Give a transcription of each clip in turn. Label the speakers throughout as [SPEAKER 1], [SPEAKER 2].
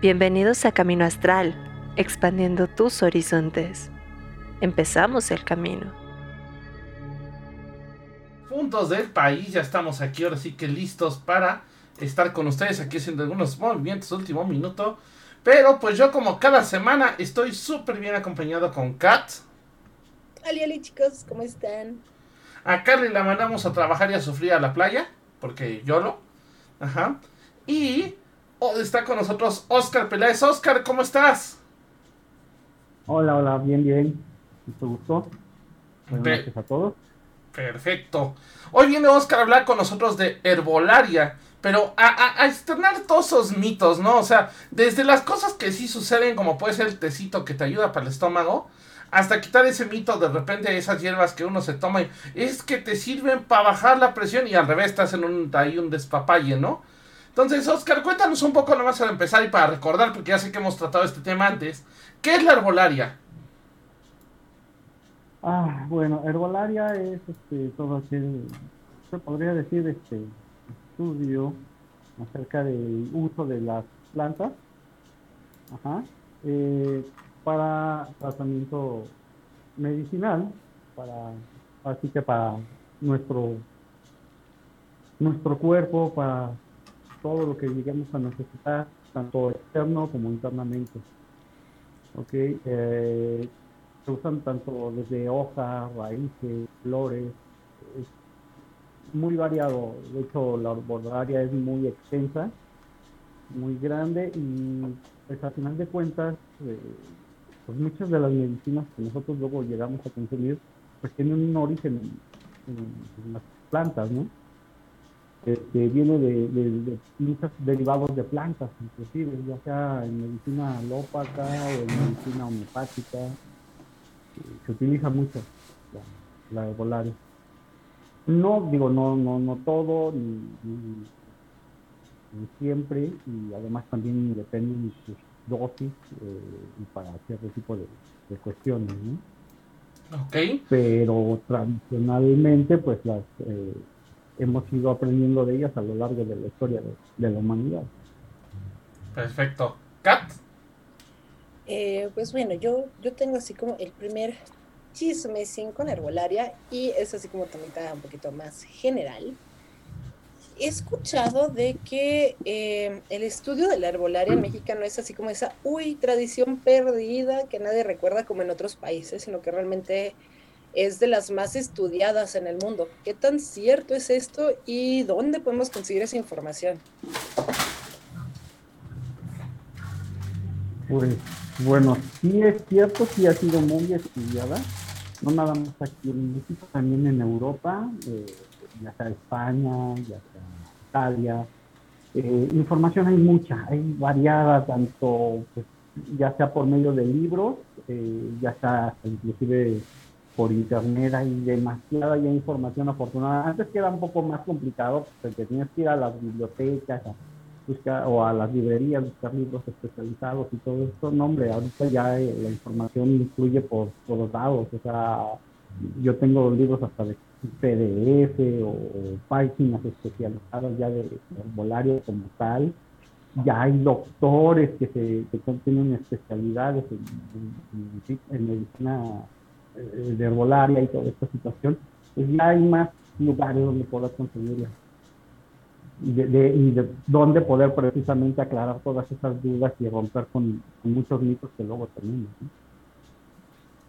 [SPEAKER 1] Bienvenidos a Camino Astral, expandiendo tus horizontes. Empezamos el camino.
[SPEAKER 2] Puntos del país, ya estamos aquí ahora sí que listos para estar con ustedes aquí haciendo algunos movimientos último minuto. Pero pues yo como cada semana estoy súper bien acompañado con Kat.
[SPEAKER 3] Ali, ali chicos, ¿cómo están?
[SPEAKER 2] A Carly la mandamos a trabajar y a sufrir a la playa, porque yo lo. Ajá. Y está con nosotros Oscar Peláez. Oscar, ¿cómo estás?
[SPEAKER 4] Hola, hola, bien, bien. Mucho gusto. Buenas noches a todos.
[SPEAKER 2] Perfecto. Hoy viene Oscar a hablar con nosotros de herbolaria, pero a, a, externar todos esos mitos, ¿no? O sea, desde las cosas que sí suceden, como puede ser el tecito que te ayuda para el estómago, hasta quitar ese mito de repente esas hierbas que uno se toma y es que te sirven para bajar la presión y al revés estás en un, ahí un despapalle, ¿no? Entonces, Oscar, cuéntanos un poco nomás para empezar y para recordar, porque ya sé que hemos tratado este tema antes. ¿Qué es la herbolaria?
[SPEAKER 4] Ah, bueno, herbolaria es este, todo aquel, se podría decir, este estudio acerca del uso de las plantas eh, para tratamiento medicinal, para, así que para nuestro, nuestro cuerpo, para todo lo que lleguemos a necesitar, tanto externo como internamente. ¿Ok? Eh, se usan tanto desde hojas, raíces, flores, es muy variado. De hecho, la arbolaria es muy extensa, muy grande y pues a final de cuentas, eh, pues muchas de las medicinas que nosotros luego llegamos a consumir, pues tienen un origen en las plantas, ¿no? Este, viene de, muchos derivados de plantas, inclusive, ya sea en medicina alópata o en medicina homeopática. Se utiliza mucho la, la No, digo, no, no, no todo, ni, siempre, y además también depende de sus dosis eh, y para cierto tipo de, cuestiones, ¿no?
[SPEAKER 2] Ok.
[SPEAKER 4] Pero tradicionalmente, pues las... Eh, hemos ido aprendiendo de ellas a lo largo de la historia de, la humanidad.
[SPEAKER 2] Perfecto. Kat.
[SPEAKER 3] Eh, pues bueno, yo, yo tengo así como el primer chisme sin con herbolaria y es así como también está un poquito más general. He escuchado de que eh, el estudio de la herbolaria en México no es así como esa, uy, tradición perdida que nadie recuerda como en otros países, sino que realmente es de las más estudiadas en el mundo. ¿Qué tan cierto es esto y dónde podemos conseguir esa información?
[SPEAKER 4] Pues bueno, sí es cierto, sí ha sido muy estudiada, no nada más aquí en México, también en Europa, eh, ya sea España, ya sea Italia. Eh, información hay mucha, hay variada, tanto pues, ya sea por medio de libros, eh, ya sea inclusive por internet hay demasiada ya información afortunada. Antes que era un poco más complicado, porque tenías que ir a las bibliotecas buscar, o a las librerías, buscar libros especializados y todo esto. No, hombre, ahorita ya eh, la información incluye por todos lados. O sea, yo tengo libros hasta de PDF o, páginas especializadas ya de formulario como tal. Ya hay doctores que, se, que tienen especialidades en medicina de herbolaria y toda esta situación, pues ya hay más lugares donde poder conseguirla. Y de, donde poder precisamente aclarar todas esas dudas y romper con, muchos mitos que luego tenemos.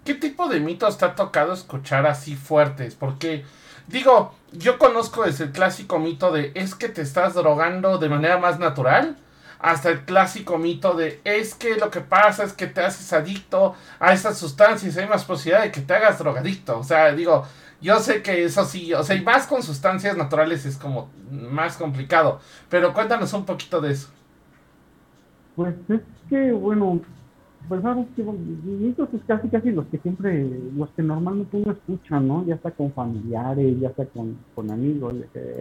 [SPEAKER 2] ¿Qué tipo de mitos te ha tocado escuchar así fuertes? Porque, digo, yo conozco desde el clásico mito de es que te estás drogando de manera más natural hasta el clásico mito de es que lo que pasa es que te haces adicto a esas sustancias, hay más posibilidad de que te hagas drogadicto. O sea, digo, yo sé que eso sí, o sea, y más con sustancias naturales es como más complicado, pero cuéntanos un poquito de eso.
[SPEAKER 4] Pues es que, bueno, pues sabes que mitos es casi casi los que siempre, los que normalmente uno escucha, ¿no? Ya está con familiares, ya está con, con amigos,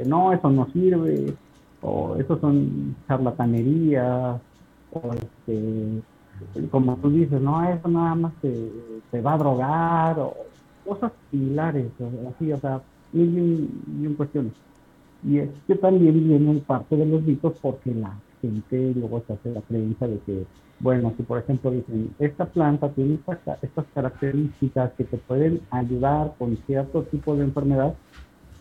[SPEAKER 4] no, eso no sirve, o esos son charlatanerías, o este, como tú dices, no, eso nada más te, va a drogar, o cosas similares, así, o sea, mil, mil, cuestiones. Y es que también viene parte de los mitos porque la gente luego se hace la creencia de que, bueno, si por ejemplo dicen, esta planta tiene estas características que te pueden ayudar con cierto tipo de enfermedad,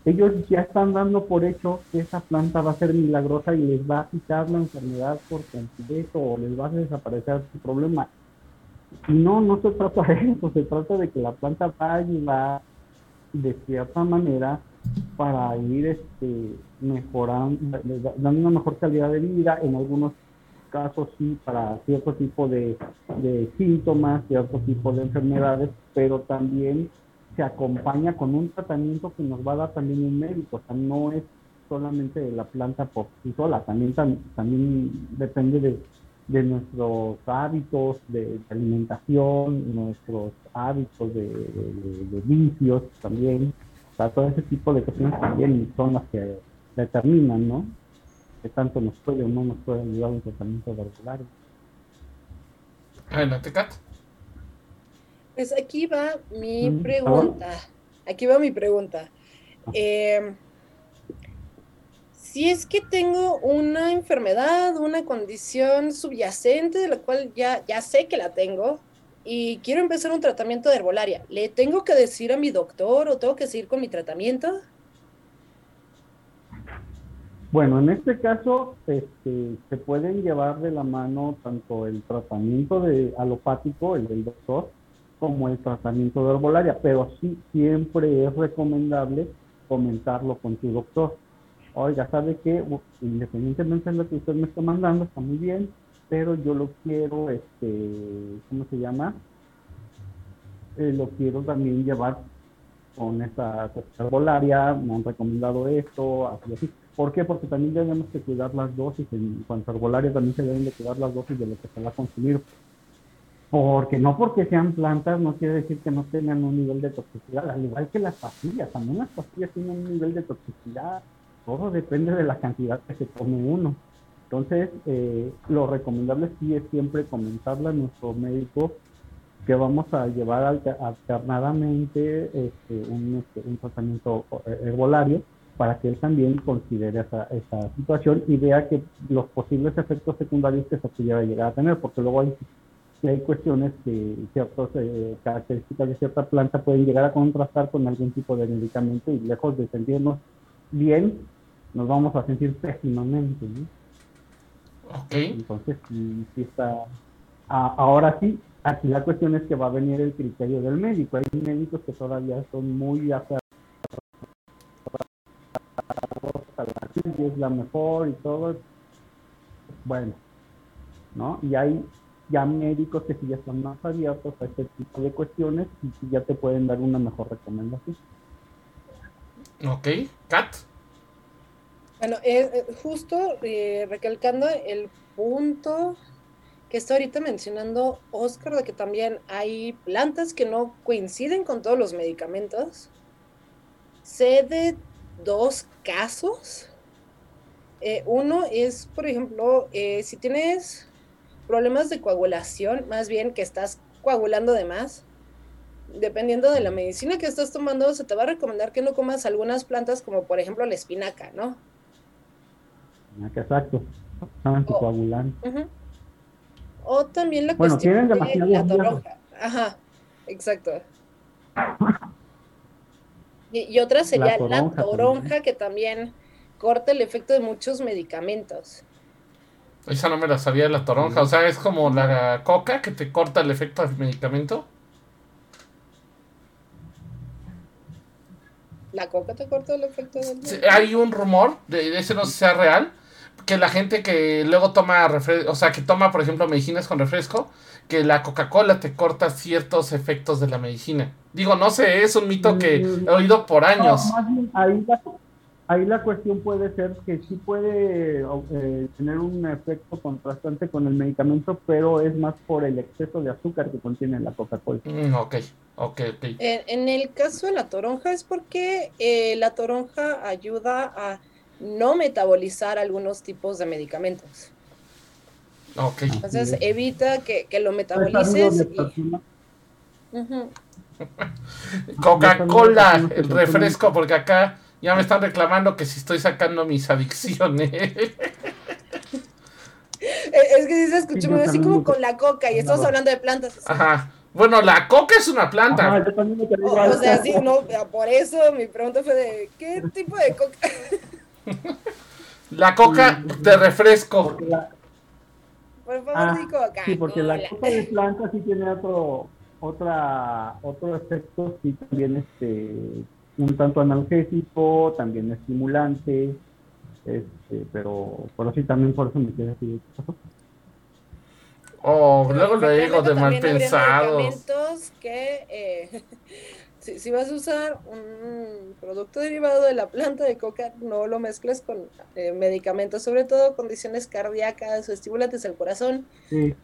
[SPEAKER 4] ellos ya están dando por hecho que esa planta va a ser milagrosa y les va a quitar la enfermedad por completo o les va a desaparecer su problema. Y no, no se trata de eso, se trata de que la planta va a ayudar de cierta manera para ir este, mejorando, dando una mejor calidad de vida, en algunos casos sí, para cierto tipo de, de síntomas, cierto tipo de enfermedades, pero también se acompaña con un tratamiento que nos va a dar también un médico, o sea, no es solamente de la planta por sí sola, también, también depende de, de nuestros hábitos de, alimentación, nuestros hábitos de, de, vicios también, o sea, todo ese tipo de cuestiones también son las que determinan, ¿no? Que tanto nos puede o no nos puede ayudar un tratamiento de
[SPEAKER 2] Adelante, Kat.
[SPEAKER 3] Pues aquí va mi mm, pregunta. Aquí va mi pregunta. Eh, si es que tengo una enfermedad, una condición subyacente de la cual ya, ya sé que la tengo y quiero empezar un tratamiento de herbolaria, ¿le tengo que decir a mi doctor o tengo que seguir con mi tratamiento?
[SPEAKER 4] Bueno, en este caso este, se pueden llevar de la mano tanto el tratamiento de alopático, el del doctor, como el tratamiento de herbolaria, pero sí siempre es recomendable comentarlo con tu doctor. Oiga, ¿sabe que Independientemente de lo que usted me está mandando, está muy bien, pero yo lo quiero, este, ¿cómo se llama? Eh, lo quiero también llevar con esta herbolaria, me han recomendado esto, así, así. ¿Por qué? Porque también tenemos que cuidar las dosis, en cuanto a herbolaria también se deben de cuidar las dosis de lo que se va a consumir porque no porque sean plantas no quiere decir que no tengan un nivel de toxicidad, al igual que las pastillas, también las pastillas tienen un nivel de toxicidad, todo depende de la cantidad que se tome uno. Entonces, eh, lo recomendable sí es siempre comentarle a nuestro médico que vamos a llevar alternadamente este, un, este, un, tratamiento herbolario para que él también considere esa, esa situación y vea que los posibles efectos secundarios que se pudiera llegar a tener, porque luego hay que hay cuestiones que ciertas eh, características de cierta planta pueden llegar a contrastar con algún tipo de medicamento y lejos de sentirnos bien, nos vamos a sentir pésimamente. Entonces, sí, está. ahora sí, aquí la cuestión es que va a venir el criterio del médico. Hay médicos que todavía son muy aferrados a la es la mejor y todo. Bueno, ¿no? Y hay ya médicos que sí ya están más abiertos a este tipo de cuestiones y que ya te pueden dar una mejor recomendación.
[SPEAKER 2] Ok, Kat.
[SPEAKER 3] Bueno, eh, eh, justo eh, recalcando el punto que está ahorita mencionando Oscar, de que también hay plantas que no coinciden con todos los medicamentos. Sé de dos casos. uno es, por ejemplo, si tienes problemas de coagulación, más bien que estás coagulando de más, dependiendo de la medicina que estás tomando, se te va a recomendar que no comas algunas plantas como por ejemplo la espinaca, ¿no?
[SPEAKER 4] Exacto, anticoagulante.
[SPEAKER 3] O también la cuestión de la toronja. Ajá, exacto. Y, otra sería la toronja, que también corta el efecto de muchos medicamentos.
[SPEAKER 2] Esa no me la sabía de la toronja. O sea, es como la coca que te corta el efecto del medicamento.
[SPEAKER 3] ¿La coca te corta el efecto del
[SPEAKER 2] medicamento? Hay un rumor, de ese no sé si sea real, que la gente que luego toma refresco, o sea, que toma, por ejemplo, medicinas con refresco, que la Coca-Cola te corta ciertos efectos de la medicina. Digo, no sé, es un mito que he oído por años.
[SPEAKER 4] ahí ahí la cuestión puede ser que sí puede eh, tener un efecto contrastante con el medicamento, pero es más por el exceso de azúcar que contiene la Coca-Cola.
[SPEAKER 2] Mm, ok, ok, ok.
[SPEAKER 3] En, el caso de la toronja es porque eh, la toronja ayuda a no metabolizar algunos tipos de medicamentos.
[SPEAKER 2] Ok.
[SPEAKER 3] Entonces evita que, lo metabolices.
[SPEAKER 2] Coca-Cola, el refresco, porque acá ya me están reclamando que si estoy sacando mis adicciones.
[SPEAKER 3] Es que sí se escuchó
[SPEAKER 4] Sí,
[SPEAKER 3] así como con la coca y estamos hablando de plantas. así.
[SPEAKER 2] Ajá. Bueno, la coca es una planta.
[SPEAKER 4] Ajá, yo también me quedé
[SPEAKER 3] O, o sea, sí, no, por eso mi pregunta fue de ¿qué tipo de coca?
[SPEAKER 2] La coca de refresco.
[SPEAKER 4] La-
[SPEAKER 3] Por favor,
[SPEAKER 4] ah,
[SPEAKER 3] coca.
[SPEAKER 4] sí, porque la coca de planta sí tiene otro, otra, otro efecto, sí también este, un tanto analgésico, también estimulante, este, pero, pero sí también por eso me quedé así. ¿qué pasó?
[SPEAKER 2] Oh,
[SPEAKER 3] Pero
[SPEAKER 2] luego lo digo de mal pensados.
[SPEAKER 3] medicamentos que eh, si, si vas a usar un producto derivado de la planta de coca, no lo mezcles con eh, medicamentos, sobre todo condiciones cardíacas o estimulantes del corazón.
[SPEAKER 4] Sí,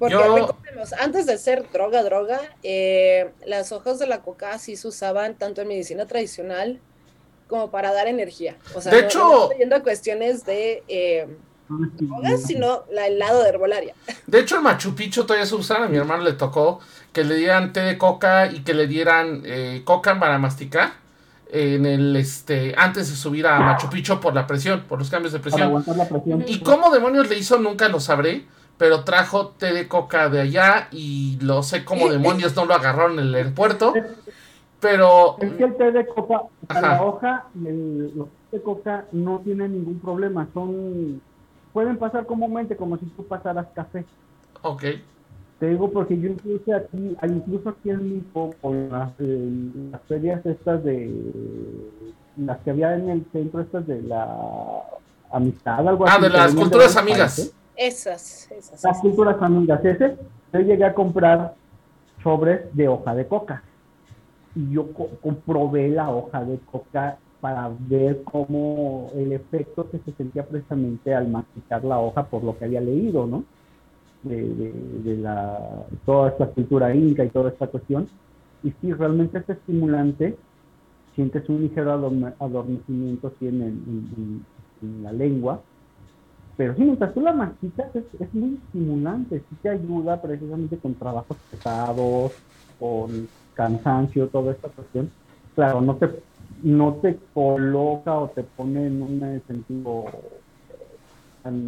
[SPEAKER 3] Porque
[SPEAKER 2] Yo-
[SPEAKER 3] recordemos, antes de ser droga, droga, eh, las hojas de la coca sí se usaban tanto en medicina tradicional como para dar energía. O sea,
[SPEAKER 2] De
[SPEAKER 3] no,
[SPEAKER 2] hecho-
[SPEAKER 3] no estoy yendo a cuestiones de eh, drogas, sino la, el lado de herbolaria.
[SPEAKER 2] De hecho, el Machu Picchu todavía se usa. A mi hermano le tocó que le dieran té de coca y que le dieran eh, coca para masticar en el este antes de subir a Machu Picchu por la presión, por los cambios de
[SPEAKER 4] para
[SPEAKER 2] presión.
[SPEAKER 4] aguantar la presión.
[SPEAKER 2] ¿Y cómo demonios le hizo? Nunca lo sabré. Pero trajo té de coca de allá y lo sé cómo demonios no lo agarraron en el aeropuerto. Pero
[SPEAKER 4] Es que el té de coca,
[SPEAKER 2] Ajá.
[SPEAKER 4] la hoja, el, los té de coca no tienen ningún problema, son, pueden pasar comúnmente como si tú pasaras café.
[SPEAKER 2] Ok.
[SPEAKER 4] Te digo porque yo incluso aquí, ah, incluso aquí en Mipo, con las, eh, las ferias estas de, las que había en el centro estas de la amistad, algo
[SPEAKER 2] Ah,
[SPEAKER 4] así.
[SPEAKER 2] de
[SPEAKER 4] que
[SPEAKER 2] las culturas amigas.
[SPEAKER 3] Esas, esas.
[SPEAKER 4] Las culturas amigas, ese, yo llegué a comprar sobres de hoja de coca. Y yo co- comprobé la hoja de coca para ver cómo el efecto que se sentía precisamente al masticar la hoja por lo que había leído, ¿no? De, toda esta cultura inca y toda esta cuestión. Y sí, realmente es estimulante. Sientes un ligero adorme- adormecimiento sí, en la lengua pero sí, mientras tú la masticas es, es muy estimulante, sí te ayuda precisamente con trabajos pesados, con cansancio, toda esta cuestión. Claro, no te, no te coloca o te pone en un sentido tan,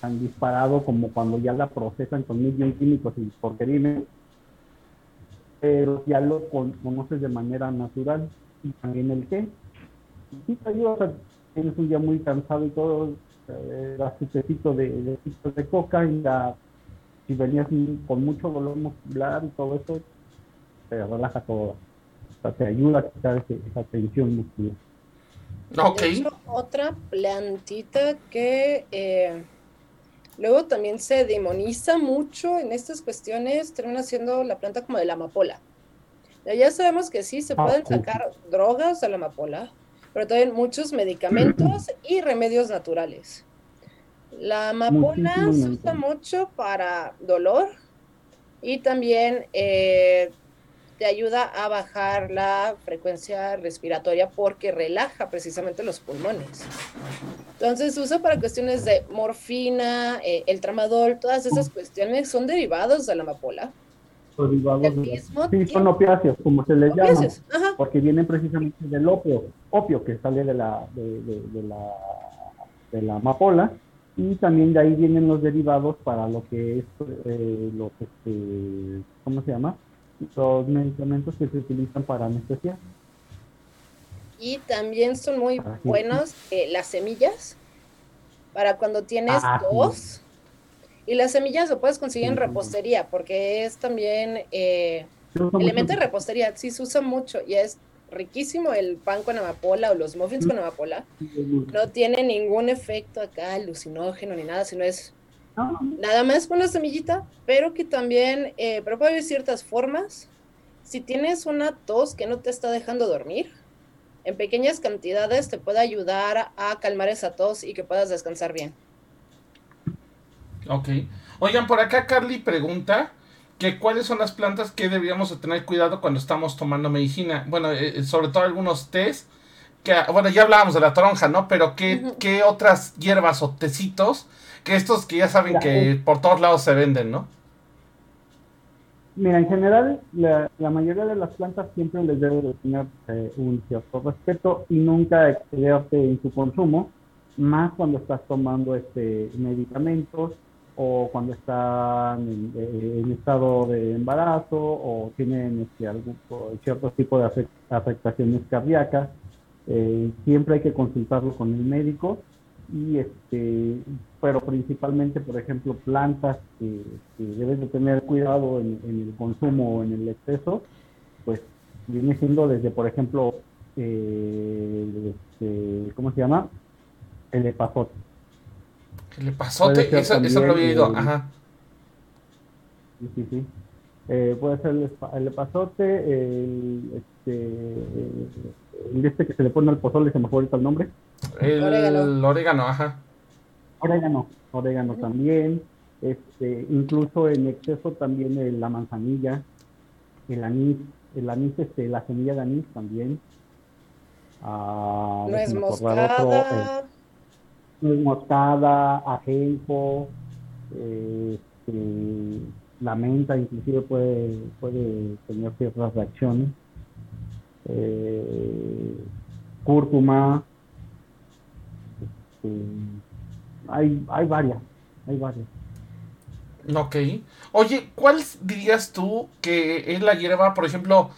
[SPEAKER 4] tan disparado como cuando ya la procesan con mil y un químicos y porquería, pero ya lo con- conoces de manera natural. Y también el qué. Sí te ayuda, tienes un día muy cansado y todo, eh, das tu tecito de, de, de coca y ya, si venías con mucho dolor muscular y todo eso, te relaja todo. O sea, te ayuda a quitar esa tensión muscular.
[SPEAKER 2] Ok.
[SPEAKER 3] De hecho, otra plantita que eh, luego también se demoniza mucho en estas cuestiones, termina siendo la planta como de la amapola. Ya- Ya sabemos que sí, se
[SPEAKER 4] Ah,
[SPEAKER 3] pueden
[SPEAKER 4] sí.
[SPEAKER 3] sacar drogas de la amapola, pero también muchos medicamentos y remedios naturales. La amapola se usa mucho para dolor y también eh, te ayuda a bajar la frecuencia respiratoria porque relaja precisamente los pulmones. Entonces se usa para cuestiones de morfina, eh, el tramadol, todas esas cuestiones son derivados de la amapola.
[SPEAKER 4] Derivados de-
[SPEAKER 3] mismo
[SPEAKER 4] Sí, son opiáceos, como se les llama,
[SPEAKER 3] ajá.
[SPEAKER 4] porque vienen precisamente del opio, opio que sale de la, de, de- de la, de la amapola, y también de ahí vienen los derivados para lo que es, eh, los, este, ¿cómo se llama? Los medicamentos que se utilizan para anestesia.
[SPEAKER 3] Y también son muy
[SPEAKER 4] Ah, sí.
[SPEAKER 3] buenos eh, las semillas para cuando tienes
[SPEAKER 4] Ah, sí.
[SPEAKER 3] tos. Y las semillas lo puedes conseguir en
[SPEAKER 4] Sí,
[SPEAKER 3] repostería porque es también eh, elemento de
[SPEAKER 4] mucho-
[SPEAKER 3] repostería. Sí, se usa mucho y es riquísimo el pan con amapola o los muffins con amapola. No tiene ningún efecto acá alucinógeno ni nada, sino es nada más con la semillita, pero que también, eh, pero puede haber ciertas formas. Si tienes una tos que no te está dejando dormir, en pequeñas cantidades te puede ayudar a, a calmar esa tos y que puedas descansar bien.
[SPEAKER 2] Ok. Oigan, por acá Carly pregunta que cuáles son las plantas que deberíamos de tener cuidado cuando estamos tomando medicina. Bueno, eh, sobre todo algunos tés. Que, ah, bueno, ya hablábamos de la toronja, ¿no? Pero ¿qué, qué otras hierbas o tecitos? Que estos que ya saben que por todos lados se venden, ¿no?
[SPEAKER 4] Mira, en general, la, la mayoría de las plantas siempre les debe de tener eh, un cierto respeto y nunca excederte en su consumo, más cuando estás tomando este medicamentos o cuando están en, en estado de embarazo o tienen este, algún cierto tipo de afectaciones cardíacas. Eh, siempre hay que consultarlo con el médico y este pero principalmente por ejemplo plantas que, que debes de tener cuidado en, el consumo o en el exceso pues viene siendo desde por ejemplo eh, este, ¿cómo se llama? el epazote
[SPEAKER 2] el epazote, eso, eso lo había ido, ajá.
[SPEAKER 4] Sí, sí, sí. Eh, puede ser el, el epazote, el, este, el este que se le pone al pozole, se me fue ahorita el nombre.
[SPEAKER 2] El orégano, orégano ajá.
[SPEAKER 4] Orégano, orégano también. Este, incluso en exceso también la manzanilla, el anís, el anís, este, la semilla de anís también.
[SPEAKER 3] Ah, es moscada
[SPEAKER 4] moscada, ajenjo, este, la menta inclusive puede, puede tener ciertas reacciones, eh, cúrcuma, este, hay, hay varias, hay varias.
[SPEAKER 2] Ok. Oye, ¿cuál dirías tú que es la hierba, por ejemplo,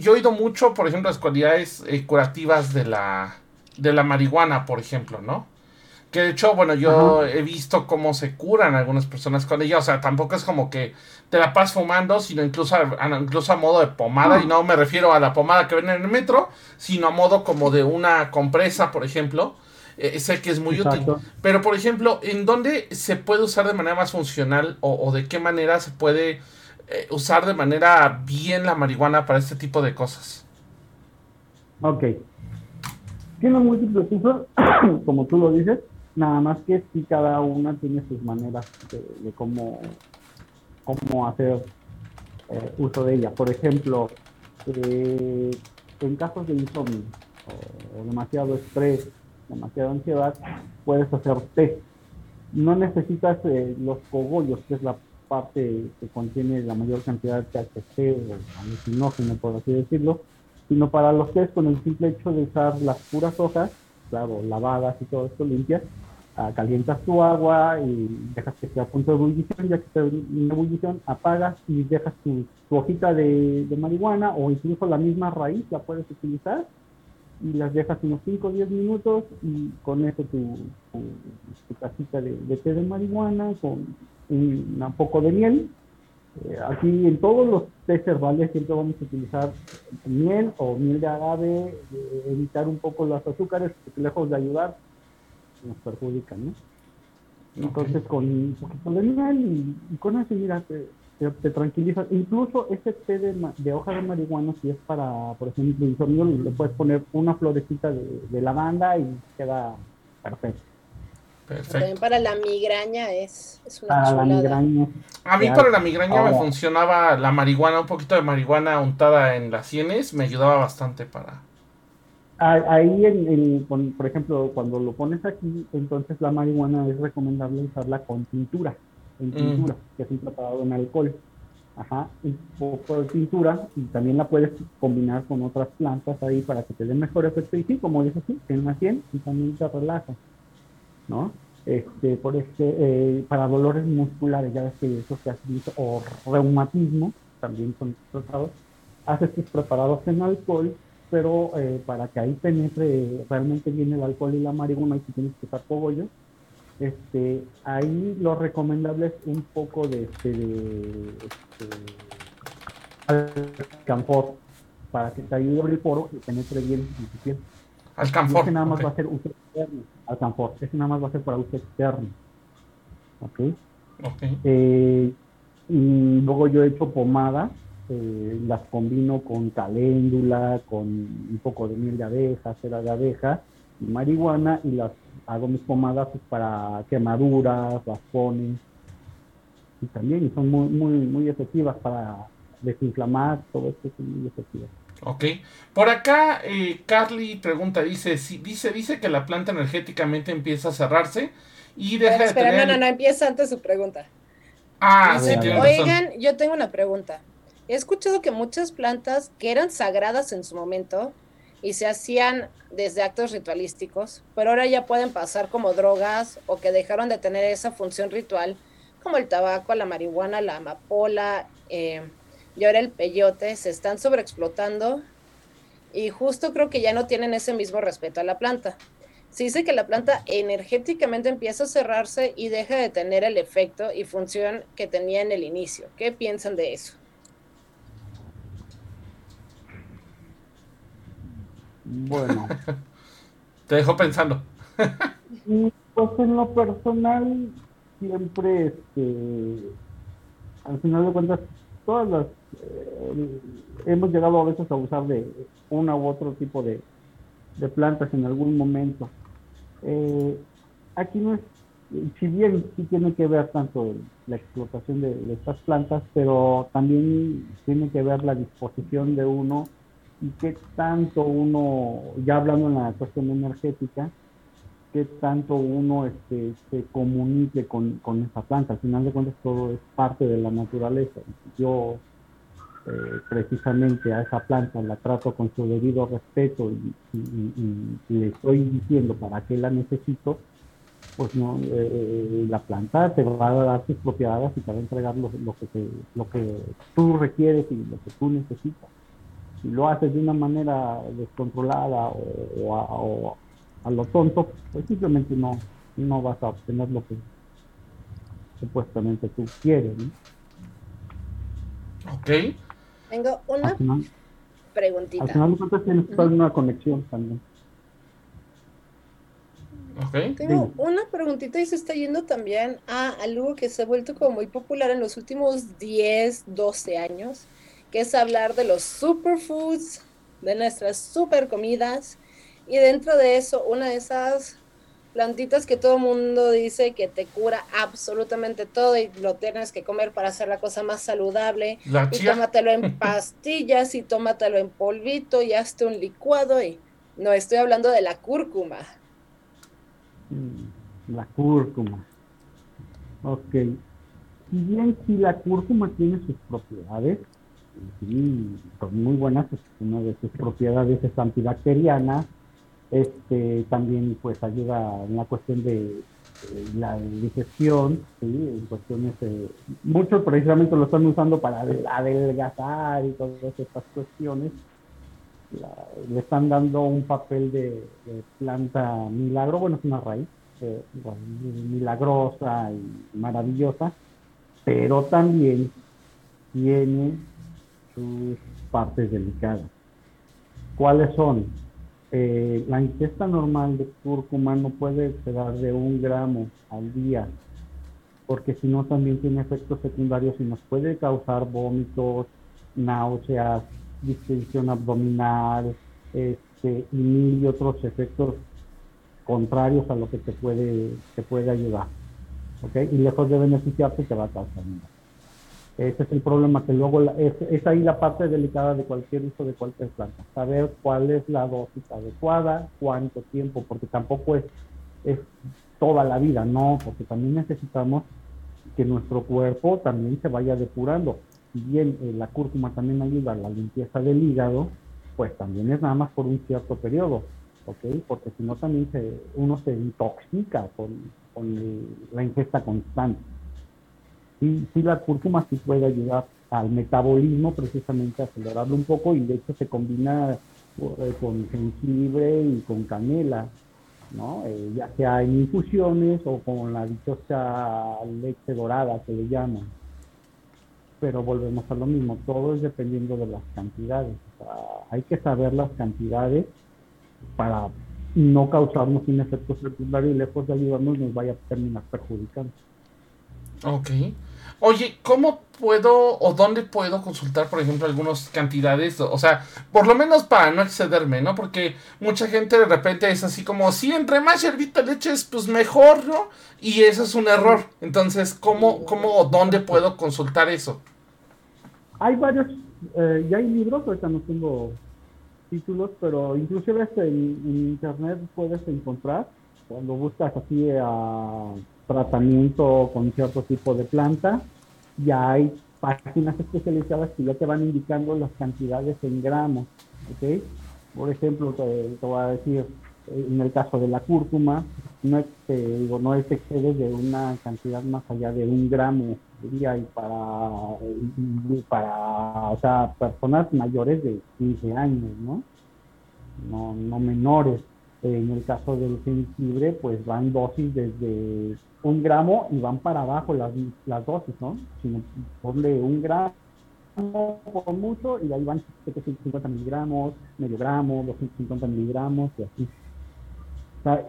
[SPEAKER 2] yo he oído mucho, por ejemplo, las cualidades eh, curativas de la, de la marihuana, por ejemplo, ¿no? Que de hecho, bueno, yo he visto cómo se curan algunas personas con ella. O sea, tampoco es como que te la pasas fumando, sino incluso a, incluso a modo de pomada. Y no me refiero a la pomada que ven en el metro, sino a modo como de una compresa, por ejemplo. Eh, sé que es muy útil. Pero, por ejemplo, ¿en dónde se puede usar de manera más funcional o, de qué manera se puede eh, usar de manera bien la marihuana para este tipo de cosas?
[SPEAKER 4] Ok. Tiene múltiples usos, como tú lo dices Nada más que si cada una tiene sus maneras de, cómo, cómo hacer eh, uso de ella. Por ejemplo, eh, en casos de insomnio o, demasiado estrés, demasiada ansiedad, puedes hacer té. No necesitas eh, los cogollos, que es la parte que contiene la mayor cantidad de THC o alucinógeno, por así decirlo, sino para los tés con el simple hecho de usar las puras hojas, claro, lavadas y todo esto limpias, calientas tu agua y dejas que esté a punto de ebullición, ya que esté en ebullición, apagas y dejas tu, hojita de, marihuana o incluso la misma raíz la puedes utilizar y las dejas unos 5 o 10 minutos y con eso tu, tu, casita de, té de marihuana con un, poco de miel. Eh, aquí en todos los tés herbales siempre vamos a utilizar miel o miel de agave, evitar un poco los azúcares, lejos de ayudar, nos perjudican, ¿no? Entonces con un poquito de miel y, con eso, mira, te, te, tranquiliza. Incluso ese té de, de, hoja de marihuana, si es para, por ejemplo, insomnio, le puedes poner una florecita de, lavanda y queda perfecto.
[SPEAKER 3] Perfecto. También para la migraña es, es una para
[SPEAKER 2] La A mí para la migraña me funcionaba la marihuana, un poquito de marihuana untada en las sienes, me ayudaba bastante para,
[SPEAKER 4] Ahí, en, por ejemplo, cuando lo pones aquí, entonces la marihuana es recomendable usarla con tintura, en tintura, que es un preparado en alcohol. Ajá, un poco de tintura y también la puedes combinar con otras plantas ahí para que te den mejor efecto. Y sí, como dices, sí, en una 100 y también te relaja, ¿no? Este, por este, eh, para dolores musculares, ya ves que eso se ha visto, o reumatismo, también son tratados, haces tus preparados en alcohol pero eh, para que ahí penetre realmente bien el alcohol y la marihuana y si tienes que usar cogollo, este, ahí lo recomendable es un poco de, este, de este, alcanfor para que te ayude el poro y penetre bien en tu piel.
[SPEAKER 2] Alcanfor.
[SPEAKER 4] Ese nada más va a ser uso externo. Alcanfor. Ese nada más va a ser para uso externo. ¿Ok?
[SPEAKER 2] okay.
[SPEAKER 4] Eh, y luego yo he hecho pomada eh, las combino con caléndula, con un poco de miel de abeja, cera de abeja, y marihuana y las hago mis pomadas para quemaduras, raspones y también y son muy muy muy efectivas para desinflamar, todo esto es muy efectivo.
[SPEAKER 2] Ok. Por acá, eh, Carly pregunta, dice, si, dice, dice que la planta energéticamente empieza a cerrarse y deja de
[SPEAKER 3] tener... no, no, no, empieza antes su pregunta.
[SPEAKER 2] Ah, sí,
[SPEAKER 3] Oigan, yo tengo una pregunta. He escuchado que muchas plantas que eran sagradas en su momento y se hacían desde actos ritualísticos, pero ahora ya pueden pasar como drogas o que dejaron de tener esa función ritual, como el tabaco, la marihuana, la amapola eh, y ahora el peyote, se están sobreexplotando y justo creo que ya no tienen ese mismo respeto a la planta. Se dice que la planta energéticamente empieza a cerrarse y deja de tener el efecto y función que tenía en el inicio. ¿Qué piensan de eso?
[SPEAKER 4] Bueno.
[SPEAKER 2] Te dejo pensando.
[SPEAKER 4] pues en lo personal, siempre, este, al final de cuentas, todas las, eh, hemos llegado a veces a usar de una u otro tipo de, de plantas en algún momento. Eh, aquí no es, si bien sí tiene que ver tanto la explotación de, de, estas plantas, pero también tiene que ver la disposición de uno y qué tanto uno, ya hablando en la cuestión energética, qué tanto uno este, se comunique con, con esa planta. Al final de cuentas todo es parte de la naturaleza. Yo eh, precisamente a esa planta la trato con su debido respeto y, le estoy diciendo para qué la necesito, pues no, eh, la planta te va a dar sus propiedades y te va a entregar lo, lo, que lo que tú requieres y lo que tú necesitas. Si lo haces de una manera descontrolada o, a, lo tonto, pues simplemente no, no vas a obtener lo que supuestamente tú quieres.
[SPEAKER 2] Ok.
[SPEAKER 3] Tengo una preguntita.
[SPEAKER 4] Al final de cuentas tienes que una conexión también.
[SPEAKER 2] Okay.
[SPEAKER 3] Tengo una preguntita y se está yendo también a algo que se ha vuelto como muy popular en los últimos 10, 12 años, que es hablar de los superfoods, de nuestras super comidas. Y dentro de eso, una de esas plantitas que todo el mundo dice que te cura absolutamente todo y lo tienes que comer para hacer la cosa más saludable. y tómatelo en pastillas y tómatelo en polvito y hazte un licuado. Y no estoy hablando de la cúrcuma.
[SPEAKER 4] Mm, la cúrcuma. Ok. Si bien si la cúrcuma tiene sus propiedades, son muy buenas, una de sus propiedades es antibacteriana, este, también pues ayuda en la cuestión de la digestión, ¿sí? en cuestiones, muchos precisamente lo están usando para adelgazar y todas estas cuestiones, le están dando un papel de, planta milagro, bueno, es una raíz eh, milagrosa y maravillosa, pero también tiene partes delicadas. ¿Cuáles son? Eh, la ingesta normal de cúrcuma no puede quedar de un gramo al día, porque si no también tiene efectos secundarios y nos puede causar vómitos, náuseas, distensión abdominal, este, y mil y otros efectos contrarios a lo que te puede, te puede ayudar. Y lejos de beneficiarte te va a causar ese es el problema, que luego es, ahí la parte delicada de cualquier uso de cualquier planta. Saber cuál es la dosis adecuada, cuánto tiempo, porque tampoco es, es toda la vida, no, porque también necesitamos que nuestro cuerpo también se vaya depurando. Si bien eh, la cúrcuma también ayuda a la limpieza del hígado, pues también es nada más por un cierto periodo, ¿ok? Porque si no también se, uno se intoxica con, con la ingesta constante sí, sí la cúrcuma sí puede ayudar al metabolismo precisamente acelerarlo un poco y de hecho se combina eh, con jengibre y con canela, ¿no? Eh, ya sea en infusiones o con la dichosa leche dorada que le llaman. Pero volvemos a lo mismo, todo es dependiendo de las cantidades. hay que saber las cantidades para no causarnos un efecto secundario y lejos de ayudarnos nos vaya a terminar perjudicando.
[SPEAKER 2] Ok. Oye, ¿cómo puedo o dónde puedo consultar, por ejemplo, algunas cantidades? O sea, por lo menos para no excederme, ¿no? Porque mucha gente de repente es así como, sí, entre más hierbita leches, pues mejor, ¿no? Y eso es un error. Entonces, ¿cómo, cómo o dónde puedo consultar eso?
[SPEAKER 4] Hay varios, eh, ya hay libros, ahorita no tengo títulos, pero inclusive este, en internet puedes encontrar, cuando buscas así a tratamiento con cierto tipo de planta. Ya hay páginas especializadas que ya te van indicando las cantidades en gramos, ¿ok? Por ejemplo, te, voy a decir, en el caso de la cúrcuma, no, digo, no es excede de una cantidad más allá de un gramo diría, y para, para o sea, personas mayores de 15 años, ¿no? No, no menores. En el caso del jengibre, pues van dosis desde un gramo y van para abajo las, las dosis, ¿no? Sino ponle un gramo por mucho y ahí van 750 miligramos, medio gramo, 250 miligramos y así. O sea,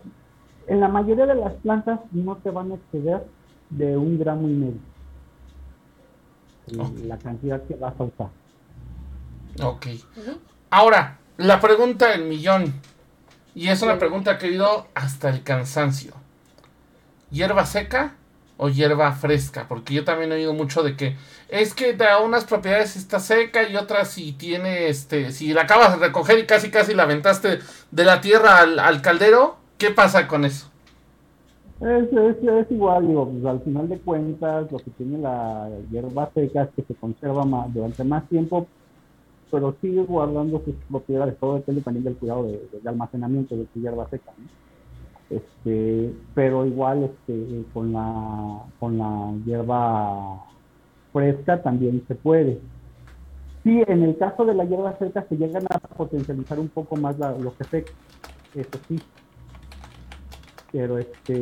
[SPEAKER 4] en la mayoría de las plantas no te van a exceder de un gramo y medio. La cantidad que vas a usar.
[SPEAKER 2] Ok. Ahora, la pregunta del millón. Y es una pregunta que he ido hasta el cansancio. ¿Hierba seca o hierba fresca? Porque yo también he oído mucho de que es que da unas propiedades está seca y otras si tiene, este, si la acabas de recoger y casi casi la aventaste de la tierra al, caldero, ¿qué pasa con eso?
[SPEAKER 4] Es, es, igual, digo, pues al final de cuentas, lo que tiene la hierba seca es que se conserva durante más tiempo, pero sigue guardando sus propiedades. Todo depende también del cuidado de, almacenamiento de tu hierba seca. Este, pero igual este, con, la, con la hierba fresca también se puede. Sí, en el caso de la hierba seca se llegan a potencializar un poco más los efectos, eso sí. Pero este,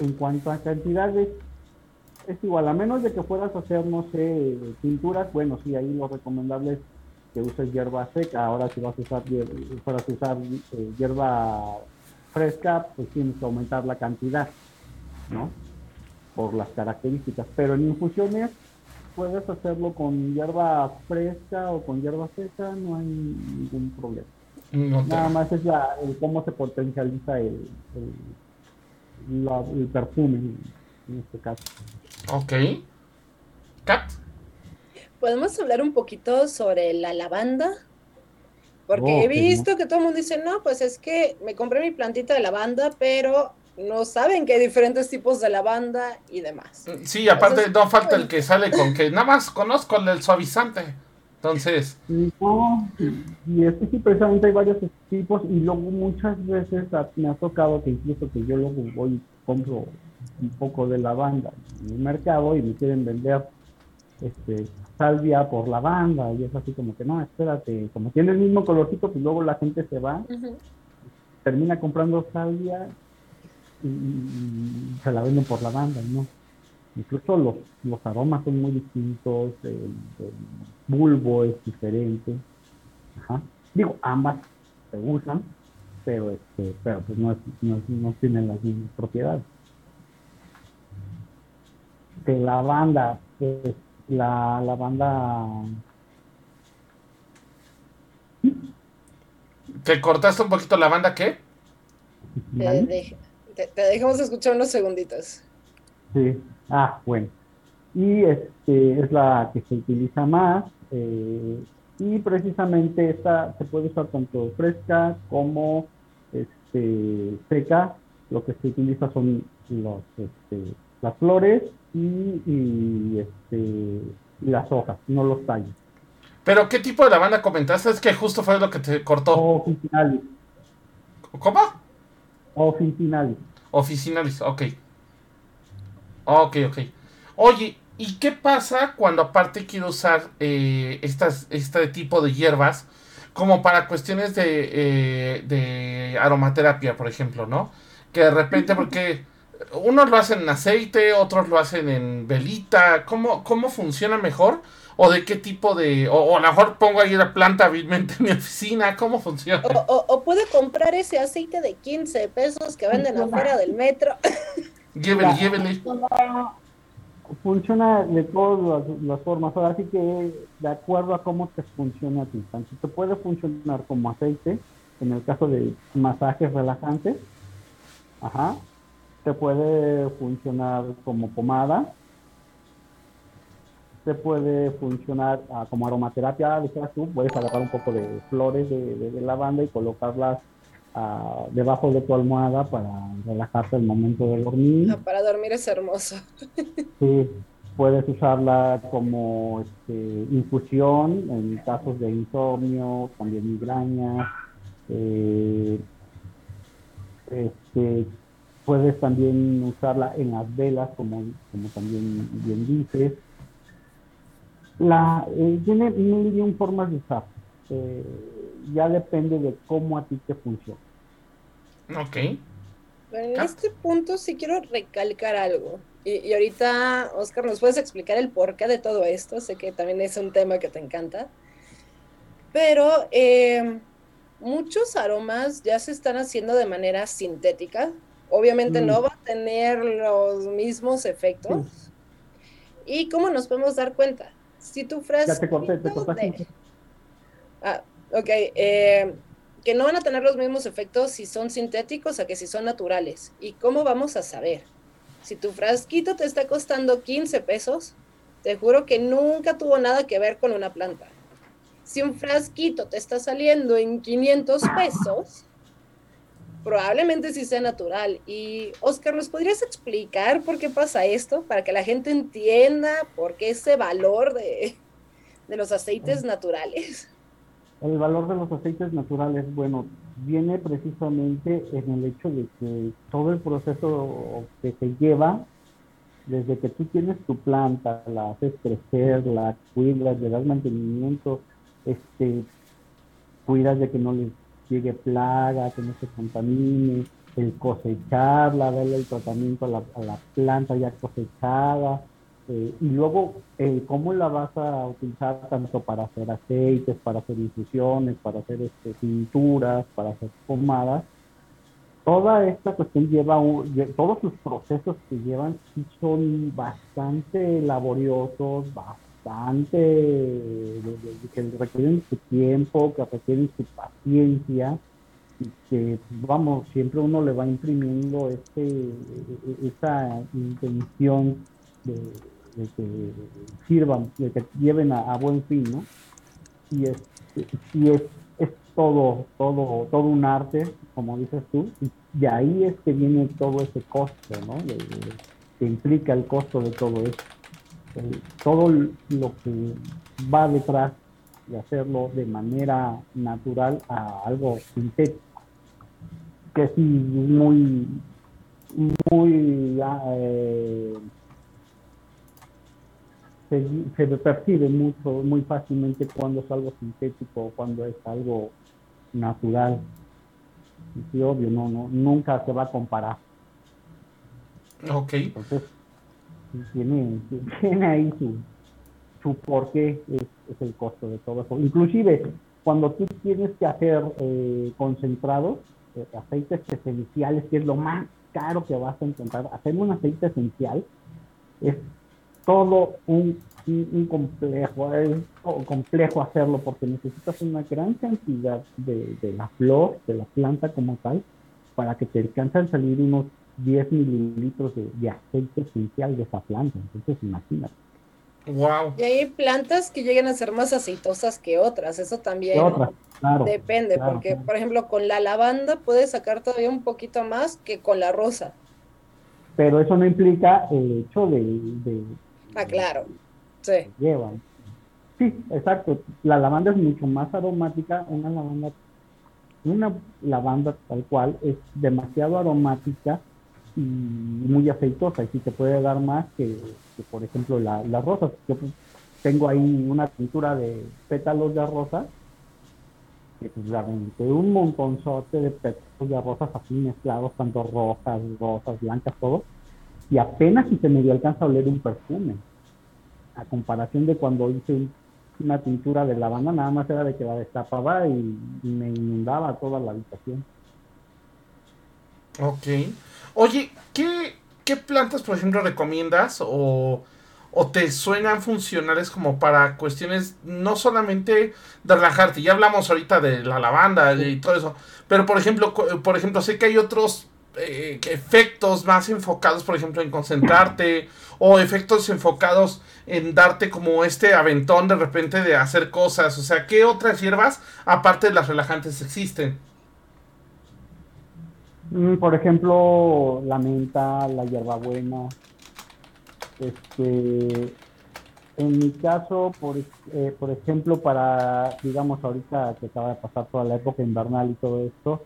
[SPEAKER 4] en cuanto a cantidades, es igual, a menos de que fueras a hacer, no sé, pinturas, bueno, sí, ahí lo recomendable es que uses hierba seca. Ahora, si vas a usar, fueras a usar eh, hierba fresca, pues tienes que aumentar la cantidad, ¿no? por las características. Pero en infusiones puedes hacerlo con hierba fresca o con hierba seca, no hay ningún problema. Nada más es la, el cómo se potencializa el, el, perfume en este caso.
[SPEAKER 2] Ok. Kat.
[SPEAKER 3] ¿Podemos hablar un poquito sobre la lavanda? Porque he visto que todo el mundo dice, no, pues es que me compré mi plantita de lavanda, pero no saben que hay diferentes tipos de lavanda y demás.
[SPEAKER 2] Sí, aparte no falta el que sale con que nada más conozco el del suavizante. Entonces.
[SPEAKER 4] No, y es que sí, precisamente hay varios tipos y luego muchas veces me ha tocado que incluso que yo luego voy y compro un poco de lavanda en el mercado y me quieren vender este salvia por lavanda y es así como que no, espérate, como tiene el mismo colorcito, pues luego la gente se va, termina comprando salvia y, se la venden por la banda, ¿no? Incluso los, los aromas son muy distintos, el, bulbo es diferente. Ajá. Digo, ambas se usan, pero este, pero pues no, no, no tienen las mismas propiedades. De la banda, pues, la, la banda
[SPEAKER 2] ¿Te cortaste un poquito la banda qué?
[SPEAKER 3] Te, dejamos escuchar unos segunditos.
[SPEAKER 4] Sí, ah, bueno. Y este es la que se utiliza más. Eh, y precisamente esta se puede usar tanto fresca como este, seca. Lo que se utiliza son los, este, las flores y, este, las hojas, no los tallos.
[SPEAKER 2] ¿Pero qué tipo de lavanda comentaste? Es que justo fue lo que te cortó.
[SPEAKER 4] Officinalis.
[SPEAKER 2] ¿Cómo?
[SPEAKER 4] Officinalis.
[SPEAKER 2] Officinalis, ok. Ok, ok. Oye, ¿y qué pasa cuando aparte quiero usar eh, estas, este tipo de hierbas como para cuestiones de, eh, de aromaterapia, por ejemplo, ¿no? Que de repente, porque unos lo hacen en aceite, otros lo hacen en velita, ¿cómo, cómo funciona mejor? o de qué tipo de. O, a lo mejor pongo ahí la planta en mi oficina, ¿cómo funciona?
[SPEAKER 3] O, o, puede comprar ese aceite de 15 pesos que venden afuera del metro.
[SPEAKER 2] Llévele, llévele.
[SPEAKER 4] Funciona de todas las, formas. Ahora sí que de acuerdo a cómo te funciona a ti. Te puede funcionar como aceite, en el caso de masajes relajantes. Ajá. Te puede funcionar como pomada puede funcionar ah, como aromaterapia, dijeras tú, puedes agarrar un poco de flores de, lavanda y colocarlas ah, debajo de tu almohada para relajarte al momento de dormir.
[SPEAKER 3] Ah, para dormir es hermoso.
[SPEAKER 4] sí, puedes usarla como este, infusión en casos de insomnio, también migraña. Eh, este, puedes también usarla en las velas, como, como también bien dices. La, eh, tiene mil y formas de usar. Eh, ya depende de cómo a ti te funciona.
[SPEAKER 2] Ok.
[SPEAKER 3] en este punto sí quiero recalcar algo. Y, ahorita, Oscar, ¿nos puedes explicar el porqué de todo esto? Sé que también es un tema que te encanta. Pero eh, muchos aromas ya se están haciendo de manera sintética. Obviamente no mm. va a tener los mismos efectos. ¿Y cómo nos podemos dar cuenta? Si tu frase...
[SPEAKER 4] Ya te corté, te corté.
[SPEAKER 3] Ah, ok. Eh, que no van a tener los mismos efectos si son sintéticos a que si son naturales. ¿Y cómo vamos a saber? Si tu frasquito te está costando 15 pesos, te juro que nunca tuvo nada que ver con una planta. Si un frasquito te está saliendo en 500 pesos, probablemente sí sea natural. Y Oscar, ¿nos podrías explicar por qué pasa esto? Para que la gente entienda por qué ese valor de, de los aceites naturales.
[SPEAKER 4] El valor de los aceites naturales, bueno, viene precisamente en el hecho de que todo el proceso que se lleva, desde que tú tienes tu planta, la haces crecer, la cuidas, le das mantenimiento, este, cuidas de que no les llegue plaga, que no se contamine, el cosecharla, darle el tratamiento a la, a la planta ya cosechada, eh, y luego, eh, ¿cómo la vas a utilizar tanto para hacer aceites, para hacer infusiones, para hacer este, pinturas, para hacer pomadas? Toda esta cuestión lleva, todos sus procesos que llevan sí son bastante laboriosos, bastante, que requieren su tiempo, que requieren su paciencia y que, vamos, siempre uno le va imprimiendo este, esa intención de, de que sirvan, de que lleven a, buen fin, ¿no? Y es, y es, es todo, todo, todo un arte, como dices tú, y de ahí es que viene todo ese costo, ¿no? que implica el costo de todo esto. Todo lo que va detrás de hacerlo de manera natural a algo sintético, que sí muy, muy ah, eh, se, percibe mucho, muy fácilmente cuando es algo sintético o cuando es algo natural. Y obvio, no, no, nunca se va a comparar.
[SPEAKER 2] Ok.
[SPEAKER 4] Entonces, tiene, tiene ahí su, su porqué, es, es, el costo de todo eso. Inclusive, cuando tú tienes que hacer eh, concentrados, eh, aceites esenciales, que es lo más caro que vas a encontrar, hacer un aceite esencial es todo un, complejo, es complejo hacerlo porque necesitas una gran cantidad de, la flor, de la planta como tal, para que te alcancen a salir unos 10 mililitros de, aceite esencial de esa planta. Entonces, imagínate.
[SPEAKER 2] Wow.
[SPEAKER 3] Y hay plantas que llegan a ser más aceitosas que otras, eso también depende, porque por ejemplo con la lavanda puedes sacar todavía un poquito más que con la rosa.
[SPEAKER 4] Pero eso no implica el hecho de,
[SPEAKER 3] Ah, claro. Sí.
[SPEAKER 4] Llevan. Sí, exacto. La lavanda es mucho más aromática. Una lavanda, una lavanda tal cual es demasiado aromática y muy aceitosa. Y sí te puede dar más que, por ejemplo, la, las rosas. Yo tengo ahí una pintura de pétalos de rosa que pues realmente un montonzote de pétalos de rosas así mezclados, tanto rojas, rosas, blancas, todo y apenas si se me dio alcanza a oler un perfume. A comparación de cuando hice una pintura de lavanda, nada más era de que la destapaba y, me inundaba toda la habitación.
[SPEAKER 2] Ok. Oye, ¿qué, qué plantas, por ejemplo, recomiendas o, o te suenan funcionales como para cuestiones no solamente de relajarte? Ya hablamos ahorita de la lavanda y todo eso, pero por ejemplo, por ejemplo, sé que hay otros eh, efectos más enfocados, por ejemplo, en concentrarte o efectos enfocados en darte como este aventón de repente de hacer cosas. O sea, ¿qué otras hierbas, aparte de las relajantes, existen?
[SPEAKER 4] Por ejemplo, la menta, la hierbabuena, Este, en mi caso, por, eh, por ejemplo, para, digamos, ahorita que acaba de pasar toda la época invernal y todo esto,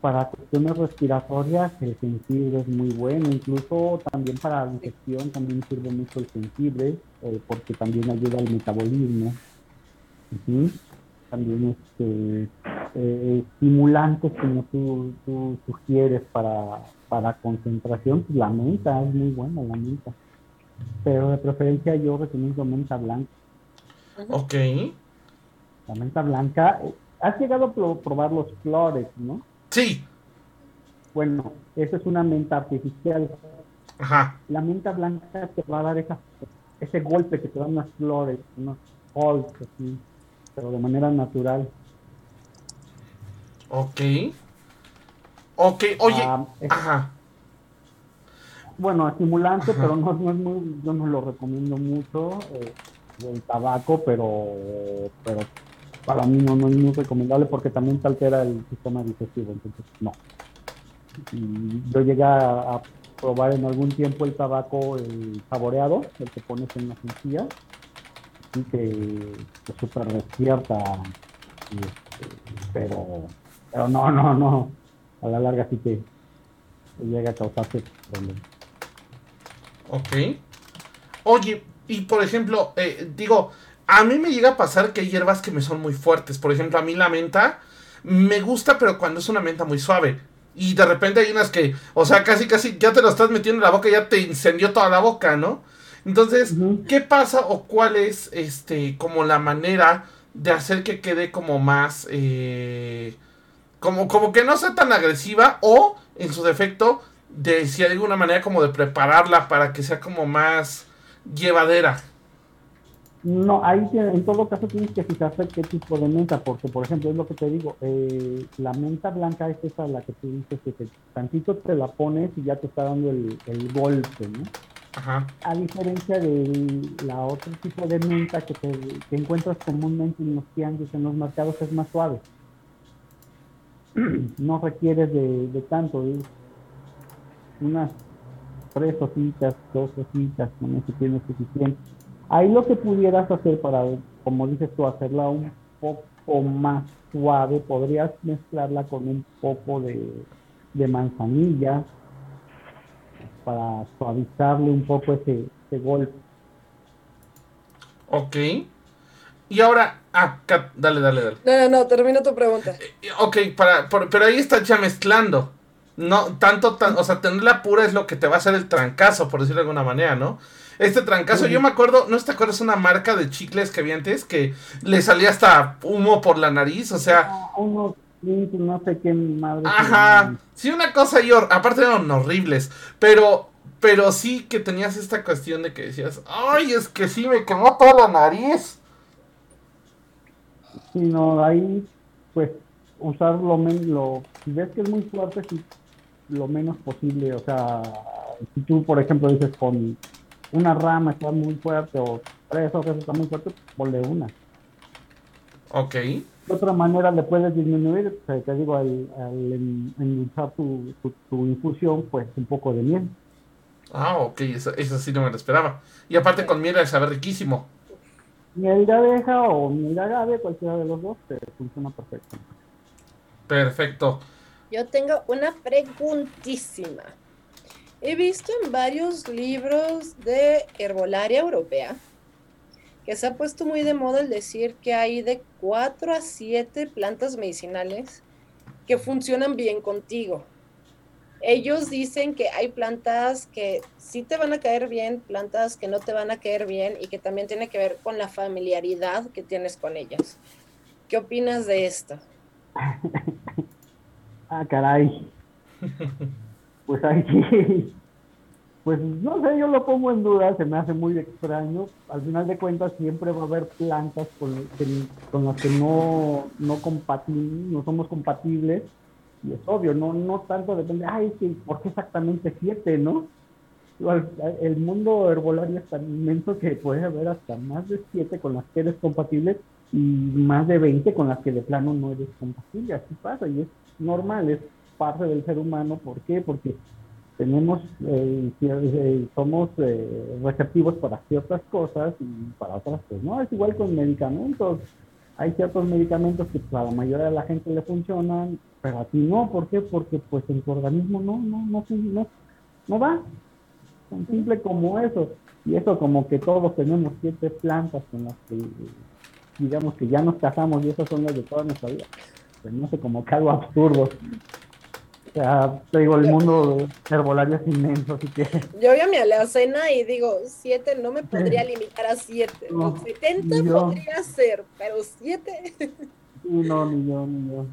[SPEAKER 4] para cuestiones respiratorias el jengibre es muy bueno, incluso también para la digestión también sirve mucho el jengibre, eh, porque también ayuda al metabolismo. También este, eh, estimulantes como tú, tú sugieres para, para concentración, pues la menta es muy buena, la menta. Pero de preferencia yo recomiendo menta blanca.
[SPEAKER 2] Ok.
[SPEAKER 4] La menta blanca, eh, has llegado a probar los flores, ¿no?
[SPEAKER 2] Sí.
[SPEAKER 4] Bueno, esa es una menta artificial.
[SPEAKER 2] Ajá.
[SPEAKER 4] La menta blanca te va a dar ese golpe que te dan unas flores, unos halls, así, pero de manera natural.
[SPEAKER 2] Ok. Ok, oye.
[SPEAKER 4] Ah,
[SPEAKER 2] ajá.
[SPEAKER 4] Bueno, estimulante, pero no, no, es muy, yo no lo recomiendo mucho. Eh, el tabaco, pero, pero para mí no, no es muy recomendable porque también te altera el sistema digestivo, entonces no. Y yo llegué a, probar en algún tiempo el tabaco el saboreado, el que pones en la sencilla, que súper despierta, este, pero, pero no, no, no, a la larga sí te, llega a causarte problemas.
[SPEAKER 2] Ok. Oye, y por ejemplo, eh, digo, a mí me llega a pasar que hay hierbas que me son muy fuertes. Por ejemplo, a mí la menta me gusta, pero cuando es una menta muy suave. Y de repente hay unas que, o sea, casi, casi ya te lo estás metiendo en la boca, ya te incendió toda la boca, ¿no? Entonces, ¿qué pasa o cuál es, este, como la manera de hacer que quede como más, eh, como, como que no sea tan agresiva o, en su defecto, de si hay alguna manera como de prepararla para que sea como más llevadera?
[SPEAKER 4] No, ahí en todo caso tienes que fijarte qué tipo de menta, porque por ejemplo es lo que te digo, eh, la menta blanca es esa la que tú dices que tantito te la pones y ya te está dando el, golpe, ¿no? A diferencia de la otro tipo de menta que te encuentras comúnmente en los tianguis, en los mercados, es más suave. no requieres de, tanto, unas tres hojitas, dos hojitas, con eso tienes suficiente Ahí lo que pudieras hacer para, como dices tú, hacerla un poco más suave, podrías mezclarla con un poco de, manzanilla para suavizarle un poco ese, golpe.
[SPEAKER 2] Ok. Y ahora, ah, dale, dale, dale.
[SPEAKER 3] No, no, no, termina tu pregunta.
[SPEAKER 2] Eh, ok, para, pero ahí estás ya mezclando. No, tanto, tan, o sea, tenerla pura es lo que te va a hacer el trancazo, por decirlo de alguna manera, ¿no? Este trancazo, yo me acuerdo, ¿no te acuerdas una marca de chicles que había antes que le salía hasta humo por la nariz? O sea.
[SPEAKER 4] Ah, unos no sé qué madre.
[SPEAKER 2] Ajá. Sí, una cosa y aparte eran horribles. Pero, pero sí que tenías esta cuestión de que decías, ay, es que sí me quemó toda la nariz.
[SPEAKER 4] Sí, no, ahí, pues, usar lo menos, si ves que es muy fuerte, sí, lo menos posible. O sea, si tú, por ejemplo, dices con una rama está muy fuerte o tres hojas está muy fuerte, ponle una.
[SPEAKER 2] Ok.
[SPEAKER 4] De otra manera le puedes disminuir, te digo, al, al tu, tu, infusión, pues un poco de miel.
[SPEAKER 2] Ah, ok, eso, eso sí no me lo esperaba. Y aparte con miel sabe riquísimo.
[SPEAKER 4] Miel de abeja o miel de agave, cualquiera de los dos, te funciona perfecto.
[SPEAKER 2] Perfecto.
[SPEAKER 3] Yo tengo una preguntísima. He visto en varios libros de herbolaria europea que se ha puesto muy de moda el decir que hay de 4 a 7 plantas medicinales que funcionan bien contigo. Ellos dicen que hay plantas que sí te van a caer bien, plantas que no te van a caer bien y que también tiene que ver con la familiaridad que tienes con ellas. ¿Qué opinas de esto?
[SPEAKER 4] ah, caray. pues ahí pues no sé, yo lo pongo en duda, se me hace muy extraño. Al final de cuentas siempre va a haber plantas con, con las que no, no, no somos compatibles. Y es obvio, no, no tanto depende, ay, sí, ¿por qué exactamente siete, no? El mundo herbolario es tan inmenso que puede haber hasta más de siete con las que eres compatible y más de 20 con las que de plano no eres compatible. Así pasa y es normal, es parte del ser humano. ¿Por qué? Porque tenemos, eh, eh, somos eh, receptivos para ciertas cosas y para otras pues no, es igual con medicamentos. Hay ciertos medicamentos que a la mayoría de la gente le funcionan, pero a ti no, ¿por qué? Porque pues en tu organismo no, no, no, no, no va. Tan simple como eso. Y eso como que todos tenemos siete plantas con las que digamos que ya nos casamos y esas son las de toda nuestra vida. Pues no sé, como que algo absurdo. O sea, te digo, el mundo herbolario es inmenso, así que...
[SPEAKER 3] Yo veo mi alacena y digo, siete no me podría limitar a siete. No, 70 podría ser, pero siete...
[SPEAKER 4] no, ni yo, ni yo.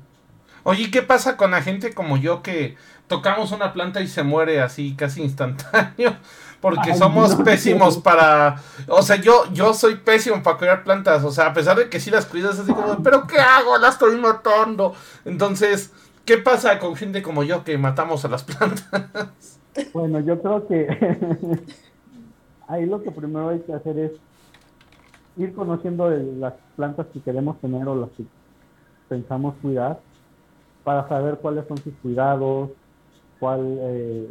[SPEAKER 2] Oye, ¿qué pasa con la gente como yo que tocamos una planta y se muere así casi instantáneo? Porque somos pésimos para... O sea, yo, yo soy pésimo para cuidar plantas. O sea, a pesar de que sí las cuidas, así como, pero ¿qué hago? Las estoy matando. Entonces ¿Qué pasa con gente como yo que matamos a las plantas?
[SPEAKER 4] Bueno, yo creo que ahí lo que primero hay que hacer es ir conociendo las plantas que queremos tener o las que pensamos cuidar para saber cuáles son sus cuidados, cuál, eh,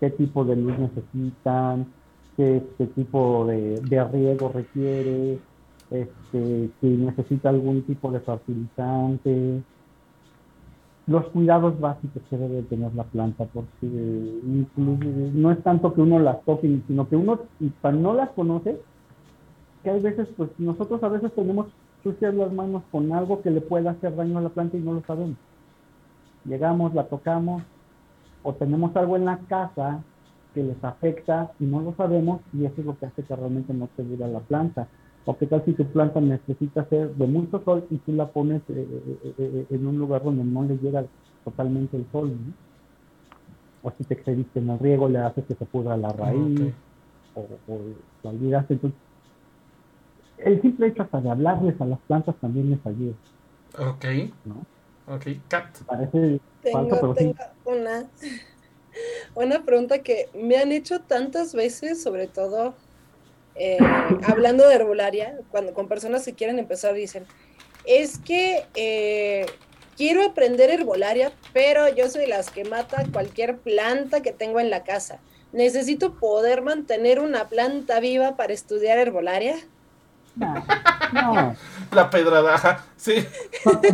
[SPEAKER 4] qué tipo de luz necesitan, qué, tipo de, de, riego requiere, este, si necesita algún tipo de fertilizante, los cuidados básicos que debe tener la planta, porque no es tanto que uno las toque, sino que uno, para no las conoce, que hay veces, pues nosotros a veces tenemos sucias las manos con algo que le pueda hacer daño a la planta y no lo sabemos. Llegamos, la tocamos, o tenemos algo en la casa que les afecta y no lo sabemos, y eso es lo que hace que realmente no se dure la planta. O qué tal si tu planta necesita ser de mucho sol y tú la pones eh, eh, eh, en un lugar donde no le llega totalmente el sol, ¿no? O si te excediste en el riego, le haces que se pudra la raíz, o, o lo olvidaste. Entonces, el simple hecho hasta de hablarles a las plantas también les ayuda.
[SPEAKER 2] Ok. ¿no? Ok, Cat.
[SPEAKER 4] Parece
[SPEAKER 3] tengo, tengo una, una pregunta que me han hecho tantas veces, sobre todo eh, hablando de herbolaria, cuando con personas que quieren empezar dicen, es que eh, quiero aprender herbolaria, pero yo soy las que mata cualquier planta que tengo en la casa. ¿Necesito poder mantener una planta viva para estudiar herbolaria?
[SPEAKER 4] No,
[SPEAKER 2] La pedradaja, sí.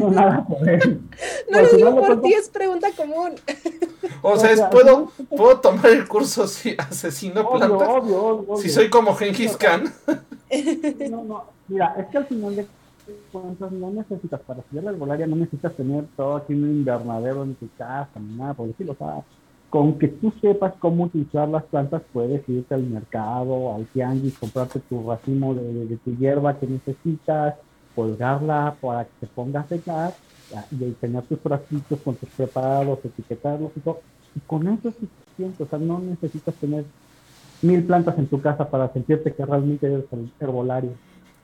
[SPEAKER 3] No, no lo digo por ti, es pregunta común.
[SPEAKER 2] O sea, ¿puedo, ¿puedo tomar el curso si asesino plantas? Si soy como Genghis Khan.
[SPEAKER 4] No, no, mira, es que al final de cuentas no necesitas, para estudiar la herbolaria no necesitas tener todo aquí un invernadero en tu casa, ni nada, por decirlo, o sea, con que tú sepas cómo utilizar las plantas, puedes irte al mercado, al tianguis, comprarte tu racimo de, tu hierba que necesitas, colgarla para que se ponga a secar y tener tus frasquitos con tus preparados, etiquetarlos y todo. Y con eso es suficiente, o sea, no necesitas tener mil plantas en tu casa para sentirte que realmente eres herbolario.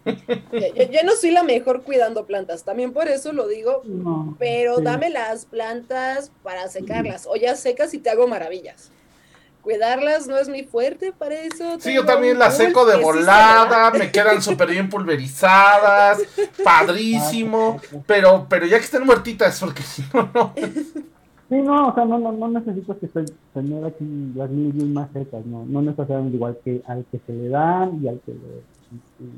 [SPEAKER 3] Yo, no soy la mejor cuidando plantas, también por eso lo digo, pero dame las plantas para secarlas, o ya secas y te hago maravillas. Cuidarlas no es mi fuerte, para eso.
[SPEAKER 2] Sí, yo también las seco de volada, me quedan súper bien pulverizadas, padrísimo, pero, pero ya que estén muertitas, porque si no, no.
[SPEAKER 4] Sí, no, o sea, no, no, no necesito que tener aquí las mil más secas, no, no necesariamente igual que al que se le dan y al que le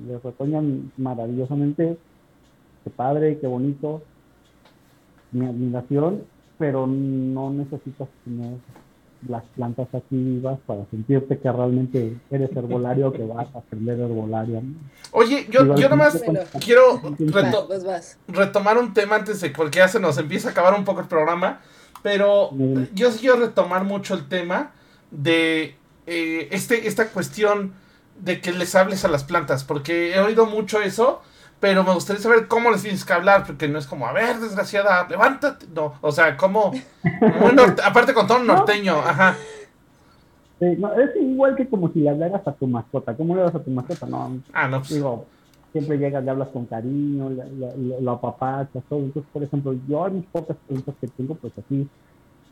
[SPEAKER 4] le retoñan maravillosamente. Qué padre, qué bonito. Mi admiración, pero no necesitas tener las plantas aquí vivas para sentirte que realmente eres herbolario que vas a aprender herbolaria.
[SPEAKER 2] Oye, yo, yo nomás quiero retomar un tema antes de porque ya se nos empieza a acabar un poco el programa, pero yo sí quiero retomar mucho el tema de eh, este, esta cuestión de que les hables a las plantas, porque he oído mucho eso, pero me gustaría saber cómo les tienes que hablar, porque no es como, a ver, desgraciada, levántate. No, o sea, como, aparte con todo norteño, ajá.
[SPEAKER 4] es igual que como si le hablaras a tu mascota. ¿Cómo le hablas a tu mascota? No,
[SPEAKER 2] ah, no pues.
[SPEAKER 4] digo, siempre llegas, le hablas con cariño, lo apapachas, todo. Entonces, por ejemplo, yo a mis pocas preguntas que tengo, pues así,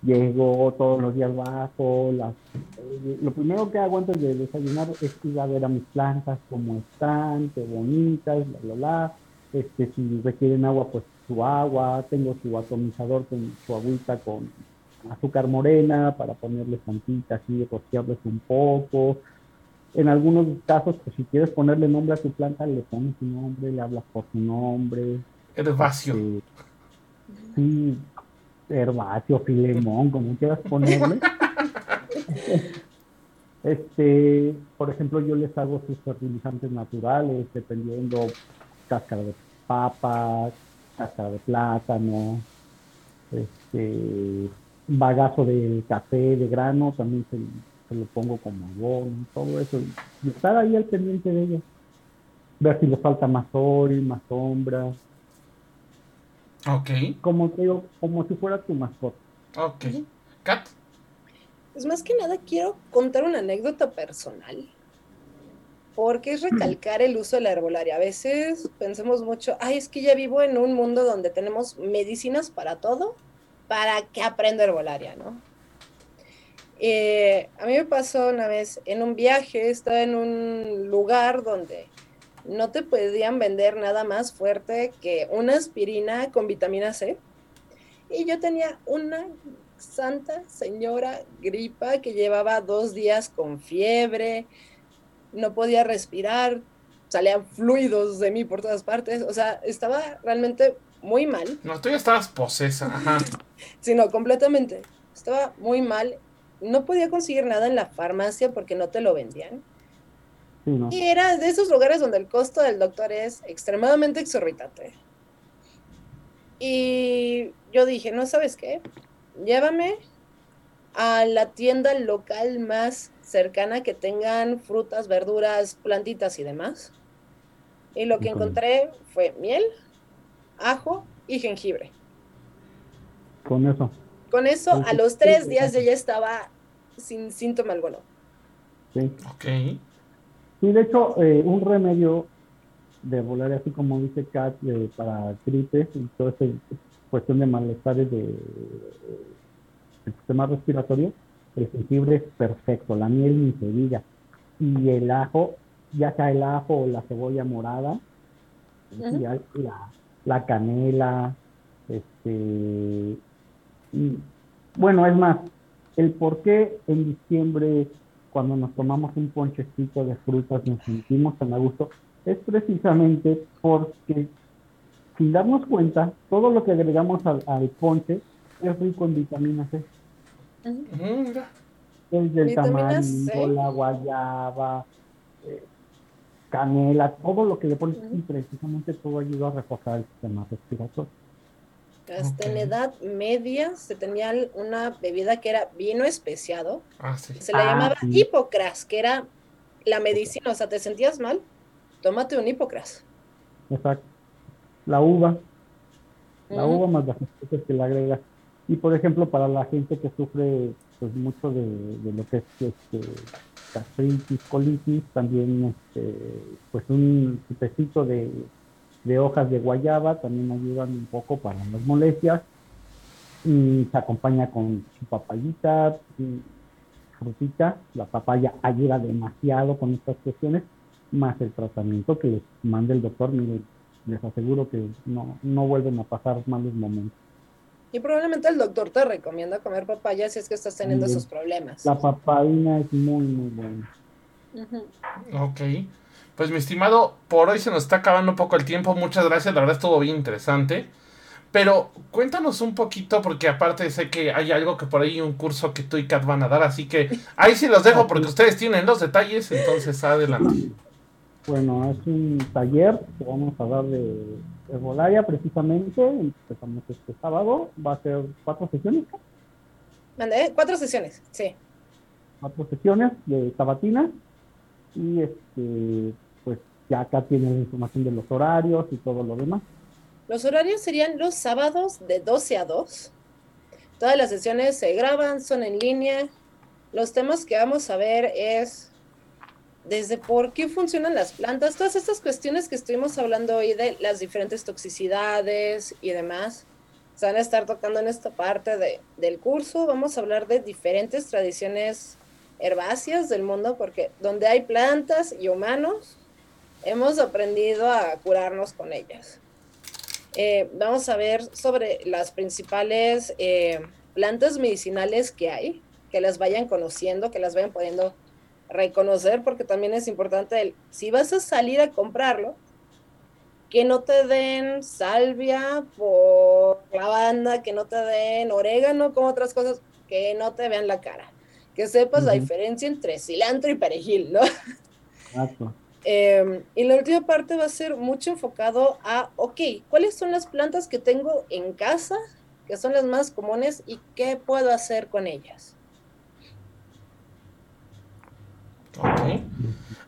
[SPEAKER 4] Llego todos los días bajo, las, eh, lo primero que hago antes de desayunar es ir a ver a mis plantas, cómo están, qué bonitas, bla, bla, bla. Este, si requieren agua, pues su agua, tengo su atomizador con su agüita con azúcar morena para ponerle tantita así, rociarles un poco. En algunos casos, pues si quieres ponerle nombre a tu planta, le pones su nombre, le hablas por su nombre.
[SPEAKER 2] Herbáceo.
[SPEAKER 4] Este, sí, herbáceo, filemón, como quieras ponerle. este, por ejemplo, yo les hago sus fertilizantes naturales, dependiendo cáscara de papa, cáscara de plátano, este, bagazo de café, de grano, también se, lo pongo como abono, todo eso. Y estar ahí al pendiente de ellos. Ver si les falta más sol, más sombra.
[SPEAKER 2] Ok.
[SPEAKER 4] Como te digo, como si fuera tu mascota.
[SPEAKER 2] Ok. Kat.
[SPEAKER 3] Pues más que nada quiero contar una anécdota personal. Porque es recalcar el uso de la herbolaria. A veces pensamos mucho, ay, es que ya vivo en un mundo donde tenemos medicinas para todo, ¿para qué aprendo herbolaria, no? Eh, a mí me pasó una vez en un viaje, estaba en un lugar donde no te podían vender nada más fuerte que una aspirina con vitamina C. Y yo tenía una santa señora gripa que llevaba dos días con fiebre, no podía respirar, salían fluidos de mí por todas partes, o sea, estaba realmente muy mal.
[SPEAKER 2] No, tú ya estabas posesa, ajá.
[SPEAKER 3] sí, no, completamente. Estaba muy mal. No podía conseguir nada en la farmacia porque no te lo vendían. Y era de esos lugares donde el costo del doctor es extremadamente exorbitante. Y yo dije, no sabes qué, llévame a la tienda local más cercana que tengan frutas, verduras, plantitas y demás. Y lo que encontré fue miel, ajo y jengibre.
[SPEAKER 4] Con eso.
[SPEAKER 3] Con eso, a los tres días yo ya estaba sin síntoma alguno.
[SPEAKER 4] Sí.
[SPEAKER 2] Ok.
[SPEAKER 4] Sí, de hecho, eh, un remedio de volar, así como dice Kat, para gripes y todo esa cuestión de malestares de, del sistema respiratorio, el jengibre es perfecto, la miel ni se diga. Y el ajo, ya sea el ajo o la cebolla morada, la, la, canela, este, bueno, es más, el por qué en diciembre cuando nos tomamos un ponchecito de frutas nos sentimos tan a gusto, es precisamente porque sin darnos cuenta, todo lo que agregamos al, ponche es rico en vitamina C. Desde el tamarindo, la guayaba, eh, canela, todo lo que le pones, y precisamente todo ayuda a reforzar el sistema respiratorio.
[SPEAKER 3] Hasta en edad media se tenía una bebida que era vino especiado.
[SPEAKER 2] Ah, sí.
[SPEAKER 3] Se le
[SPEAKER 4] Ah,
[SPEAKER 3] llamaba
[SPEAKER 4] sí.
[SPEAKER 3] hipocras, que era la medicina. O sea, te sentías mal, tómate un hipocras.
[SPEAKER 4] Exacto. La uva, la uva más las especies que le agregas. Y por ejemplo, para la gente que sufre pues mucho de, de lo que es este, gastritis, colitis, también este, pues un chupecito de, de hojas de guayaba también ayudan un poco para las molestias. Y se acompaña con su papayita, y frutita. La papaya ayuda demasiado con estas cuestiones, más el tratamiento que les manda el doctor. Miren, les aseguro que no, no vuelven a pasar malos momentos.
[SPEAKER 3] Y probablemente el doctor te recomienda comer papaya si es que estás teniendo esos problemas.
[SPEAKER 4] La papaina es muy, muy buena.
[SPEAKER 3] Ujú.
[SPEAKER 2] Ok. Pues mi estimado, por hoy se nos está acabando un poco el tiempo. Muchas gracias, la verdad estuvo bien interesante. Pero cuéntanos un poquito, porque aparte sé que hay algo que por ahí, un curso que tú y Kat van a dar, así que ahí sí los dejo porque ustedes tienen los detalles, entonces adelante.
[SPEAKER 4] Bueno, es un taller que vamos a dar de herbolaria precisamente. Empezamos este sábado. Va a ser cuatro sesiones,
[SPEAKER 3] Mandé cuatro sesiones, sí.
[SPEAKER 4] cuatro sesiones de sabatina. Y este, ya acá tienen información de los horarios y todo lo demás.
[SPEAKER 3] Los horarios serían los sábados de 12 a 2. Todas las sesiones se graban, son en línea. Los temas que vamos a ver es desde por qué funcionan las plantas, todas estas cuestiones que estuvimos hablando hoy de las diferentes toxicidades y demás. Se van a estar tocando en esta parte de- del curso. Vamos a hablar de diferentes tradiciones herbáceas del mundo, porque donde hay plantas y humanos, hemos aprendido a curarnos con ellas. Eh, vamos a ver sobre las principales eh, plantas medicinales que hay, que las vayan conociendo, que las vayan pudiendo reconocer, porque también es importante, el, si vas a salir a comprarlo, que no te den salvia por lavanda, que no te den orégano como otras cosas, que no te vean la cara, que sepas la diferencia entre cilantro y perejil, ¿no? Exacto. Em, y la última parte va a ser mucho enfocado a, ok, ¿cuáles son las plantas que tengo en casa, que son las más comunes y qué puedo hacer con ellas?
[SPEAKER 2] Ok.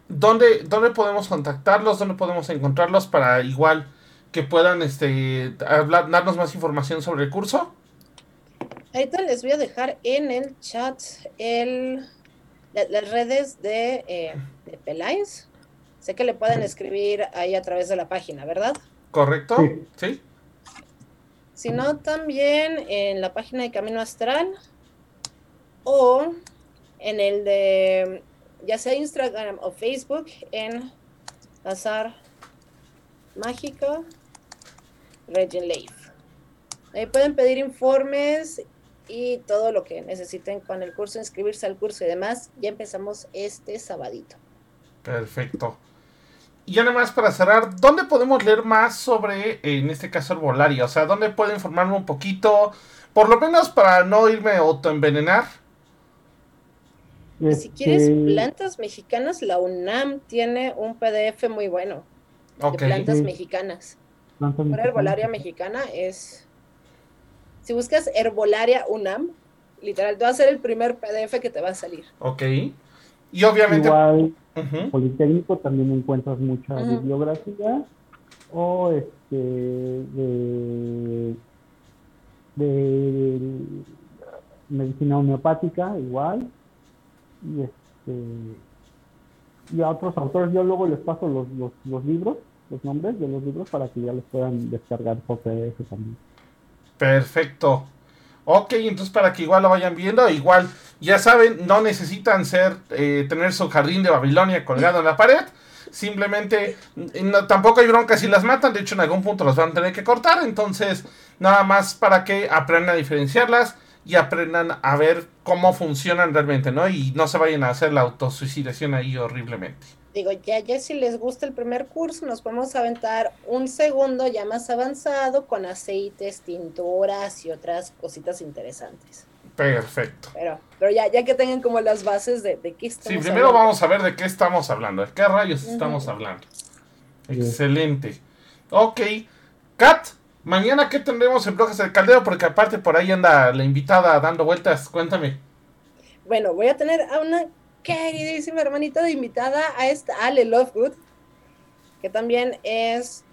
[SPEAKER 2] ¿Dónde, ¿Dónde podemos contactarlos? ¿Dónde podemos encontrarlos para igual que puedan este, hablar, darnos más información sobre el curso?
[SPEAKER 3] Ahorita les voy a dejar en el chat el, las redes de, eh, de Peláez Sé que le pueden escribir ahí a través de la página, ¿verdad?
[SPEAKER 2] Correcto, sí.
[SPEAKER 3] Si no, también en la página de Camino Astral o en el de, ya sea Instagram o Facebook, en Azar Mágico Regent Life. Ahí pueden pedir informes y todo lo que necesiten con el curso, inscribirse al curso y demás. Ya empezamos este sabadito.
[SPEAKER 2] Perfecto. Y ya nada más para cerrar, ¿dónde podemos leer más sobre, en este caso, herbolaria? O sea, ¿dónde puedo informarme un poquito? Por lo menos para no irme a autoenvenenar.
[SPEAKER 3] Si quieres este, plantas mexicanas, la UNAM tiene un PDF muy bueno de plantas mexicanas. Por herbolaria mexicana es... Si buscas herbolaria UNAM, literal, te va a ser el primer PDF que te va a salir.
[SPEAKER 2] Ok. Y obviamente...
[SPEAKER 4] Politécnico también encuentras mucha bibliografía o este de, de medicina homeopática igual. Y este y a otros autores yo luego les paso los, los, los libros los nombres de los libros para que ya los puedan descargar por PDF también.
[SPEAKER 2] Perfecto Ok, entonces para que igual lo vayan viendo, igual, ya saben, no necesitan ser, eh, tener su jardín de Babilonia colgado en la pared. Simplemente, tampoco hay bronca si las matan, de hecho en algún punto las van a tener que cortar, entonces nada más para que aprendan a diferenciarlas y aprendan a ver cómo funcionan realmente, ¿no? Y no se vayan a hacer la autosuicidación ahí horriblemente
[SPEAKER 3] digo, ya, ya si les gusta el primer curso, nos podemos aventar un segundo ya más avanzado con aceites, tinturas y otras cositas interesantes.
[SPEAKER 2] Perfecto.
[SPEAKER 3] Pero, pero ya, ya que tengan como las bases de, de qué estamos
[SPEAKER 2] Sí, primero vamos a ver de qué estamos hablando, de qué rayos estamos hablando. Excelente. Ok. Kat, mañana qué tendremos en Bloques del Caldero, porque aparte por ahí anda la invitada dando vueltas, cuéntame.
[SPEAKER 3] Bueno, voy a tener a una queridísima hermanita de invitada a esta Ale Lovegood, que también es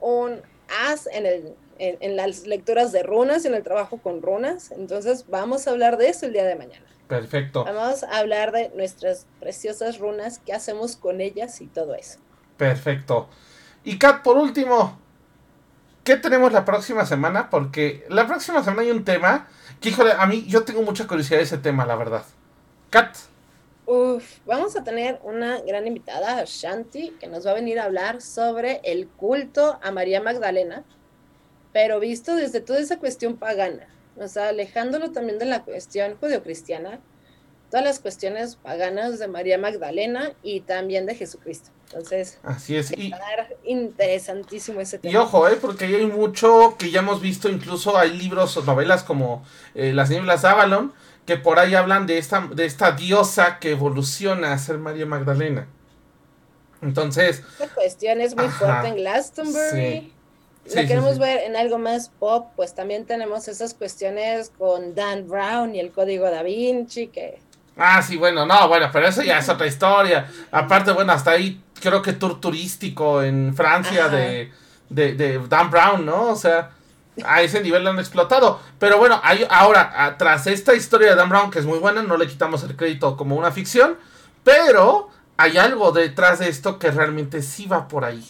[SPEAKER 3] un as en, el, en, las lecturas de runas, en el trabajo con runas. Entonces vamos a hablar de eso el día de mañana.
[SPEAKER 2] Perfecto.
[SPEAKER 3] Vamos a hablar de nuestras preciosas runas, qué hacemos con ellas y todo eso.
[SPEAKER 2] Perfecto. Y Kat, por último, ¿qué tenemos la próxima semana? Porque la próxima semana hay un tema que, híjole, a mí yo tengo mucha curiosidad de ese tema, la verdad. Kat.
[SPEAKER 3] Uf, vamos a tener una gran invitada, Shanti, que nos va a venir a hablar sobre el culto a María Magdalena, pero visto desde toda esa cuestión pagana, o sea, alejándolo también de la cuestión judeocristiana, todas las cuestiones paganas de María Magdalena y también de Jesucristo. Entonces,
[SPEAKER 2] así es.
[SPEAKER 3] Y, interesantísimo ese tema.
[SPEAKER 2] Y ojo, ¿eh? porque hay mucho que ya hemos visto, incluso hay libros o novelas como eh, Las Nieblas de Avalon, que por ahí hablan de esta, de esta diosa que evoluciona a ser María Magdalena. Entonces...
[SPEAKER 3] La cuestión es muy fuerte en Glastonbury. Sí. Lo queremos ver en algo más pop, pues también tenemos esas cuestiones con Dan Brown y el código da Vinci, que...
[SPEAKER 2] Ah, sí, bueno, no, bueno, pero eso ya es otra historia. Aparte, bueno, hasta ahí creo que tour turístico en Francia de, de, de Dan Brown, ¿no? O sea, a ese nivel lo han explotado. Pero bueno, hay, ahora, tras esta historia de Dan Brown, que es muy buena, no le quitamos el crédito como una ficción, pero hay algo detrás de esto que realmente sí va por ahí.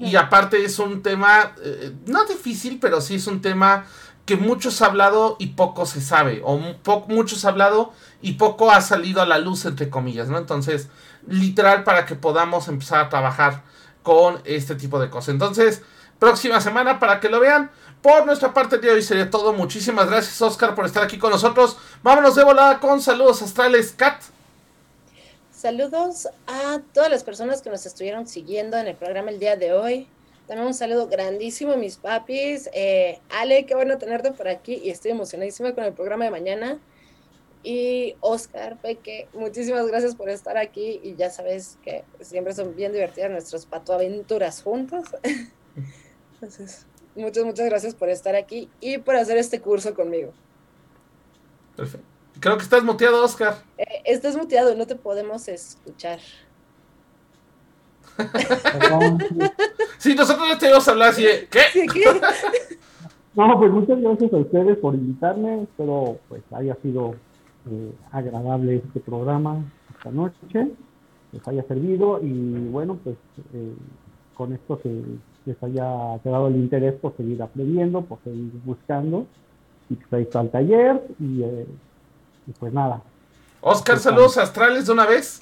[SPEAKER 2] Y aparte es un tema, eh, no difícil, pero sí es un tema que muchos ha hablado y poco se sabe, o muchos ha hablado y poco ha salido a la luz, entre comillas, ¿no? Entonces, literal, para que podamos empezar a trabajar con este tipo de cosas. Entonces, próxima semana para que lo vean. Por nuestra parte, de hoy sería todo. Muchísimas gracias, Oscar, por estar aquí con nosotros. Vámonos de volada con saludos astrales, Kat.
[SPEAKER 3] Saludos a todas las personas que nos estuvieron siguiendo en el programa el día de hoy. También un saludo grandísimo mis papis. Eh, Ale, qué bueno tenerte por aquí y estoy emocionadísima con el programa de mañana. Y Oscar, Peque, muchísimas gracias por estar aquí y ya sabes que siempre son bien divertidas nuestras patoaventuras juntos. Entonces, muchas, muchas gracias por estar aquí y por hacer este curso conmigo.
[SPEAKER 2] Perfecto. Creo que estás muteado, Oscar.
[SPEAKER 3] Eh, estás muteado, no te podemos escuchar.
[SPEAKER 2] sí, nosotros ya te íbamos a hablar así de, ¿qué? ¿qué?
[SPEAKER 4] No, pues muchas gracias a ustedes por invitarme. Espero pues haya sido eh, agradable este programa esta noche, les haya servido y bueno, pues eh, con esto que les haya quedado el interés por seguir aprendiendo, por seguir buscando y que está al taller y, eh, y, pues nada.
[SPEAKER 2] Oscar, saludos astrales de una vez.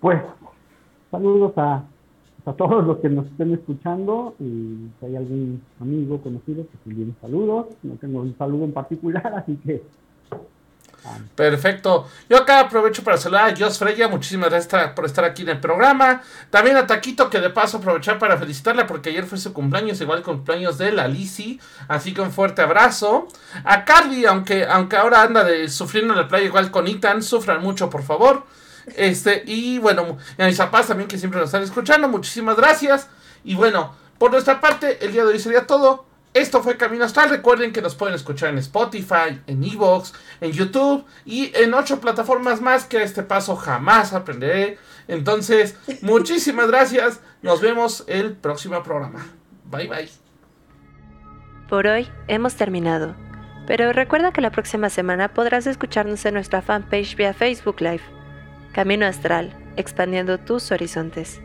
[SPEAKER 4] Pues saludos a a todos los que nos estén escuchando y si hay algún amigo conocido, pues envíen saludos. No tengo un saludo en particular, así que.
[SPEAKER 2] Perfecto. Yo acá aprovecho para saludar a Jos Freya. Muchísimas gracias por estar aquí en el programa. También a Taquito, que de paso aprovechar para felicitarla porque ayer fue su cumpleaños, igual cumpleaños de la Lisi. Así que un fuerte abrazo. A Carly, aunque, aunque ahora anda de, sufriendo en la playa igual con Itan, sufran mucho, por favor. Este, y bueno, a mis papás también que siempre nos están escuchando, muchísimas gracias. Y bueno, por nuestra parte, el día de hoy sería todo. Esto fue Camino Astral. Recuerden que nos pueden escuchar en Spotify, en Evox, en YouTube y en ocho plataformas más que a este paso jamás aprenderé. Entonces, muchísimas gracias. Nos vemos el próximo programa. Bye bye.
[SPEAKER 1] Por hoy hemos terminado. Pero recuerda que la próxima semana podrás escucharnos en nuestra fanpage vía Facebook Live. Camino Astral, expandiendo tus horizontes.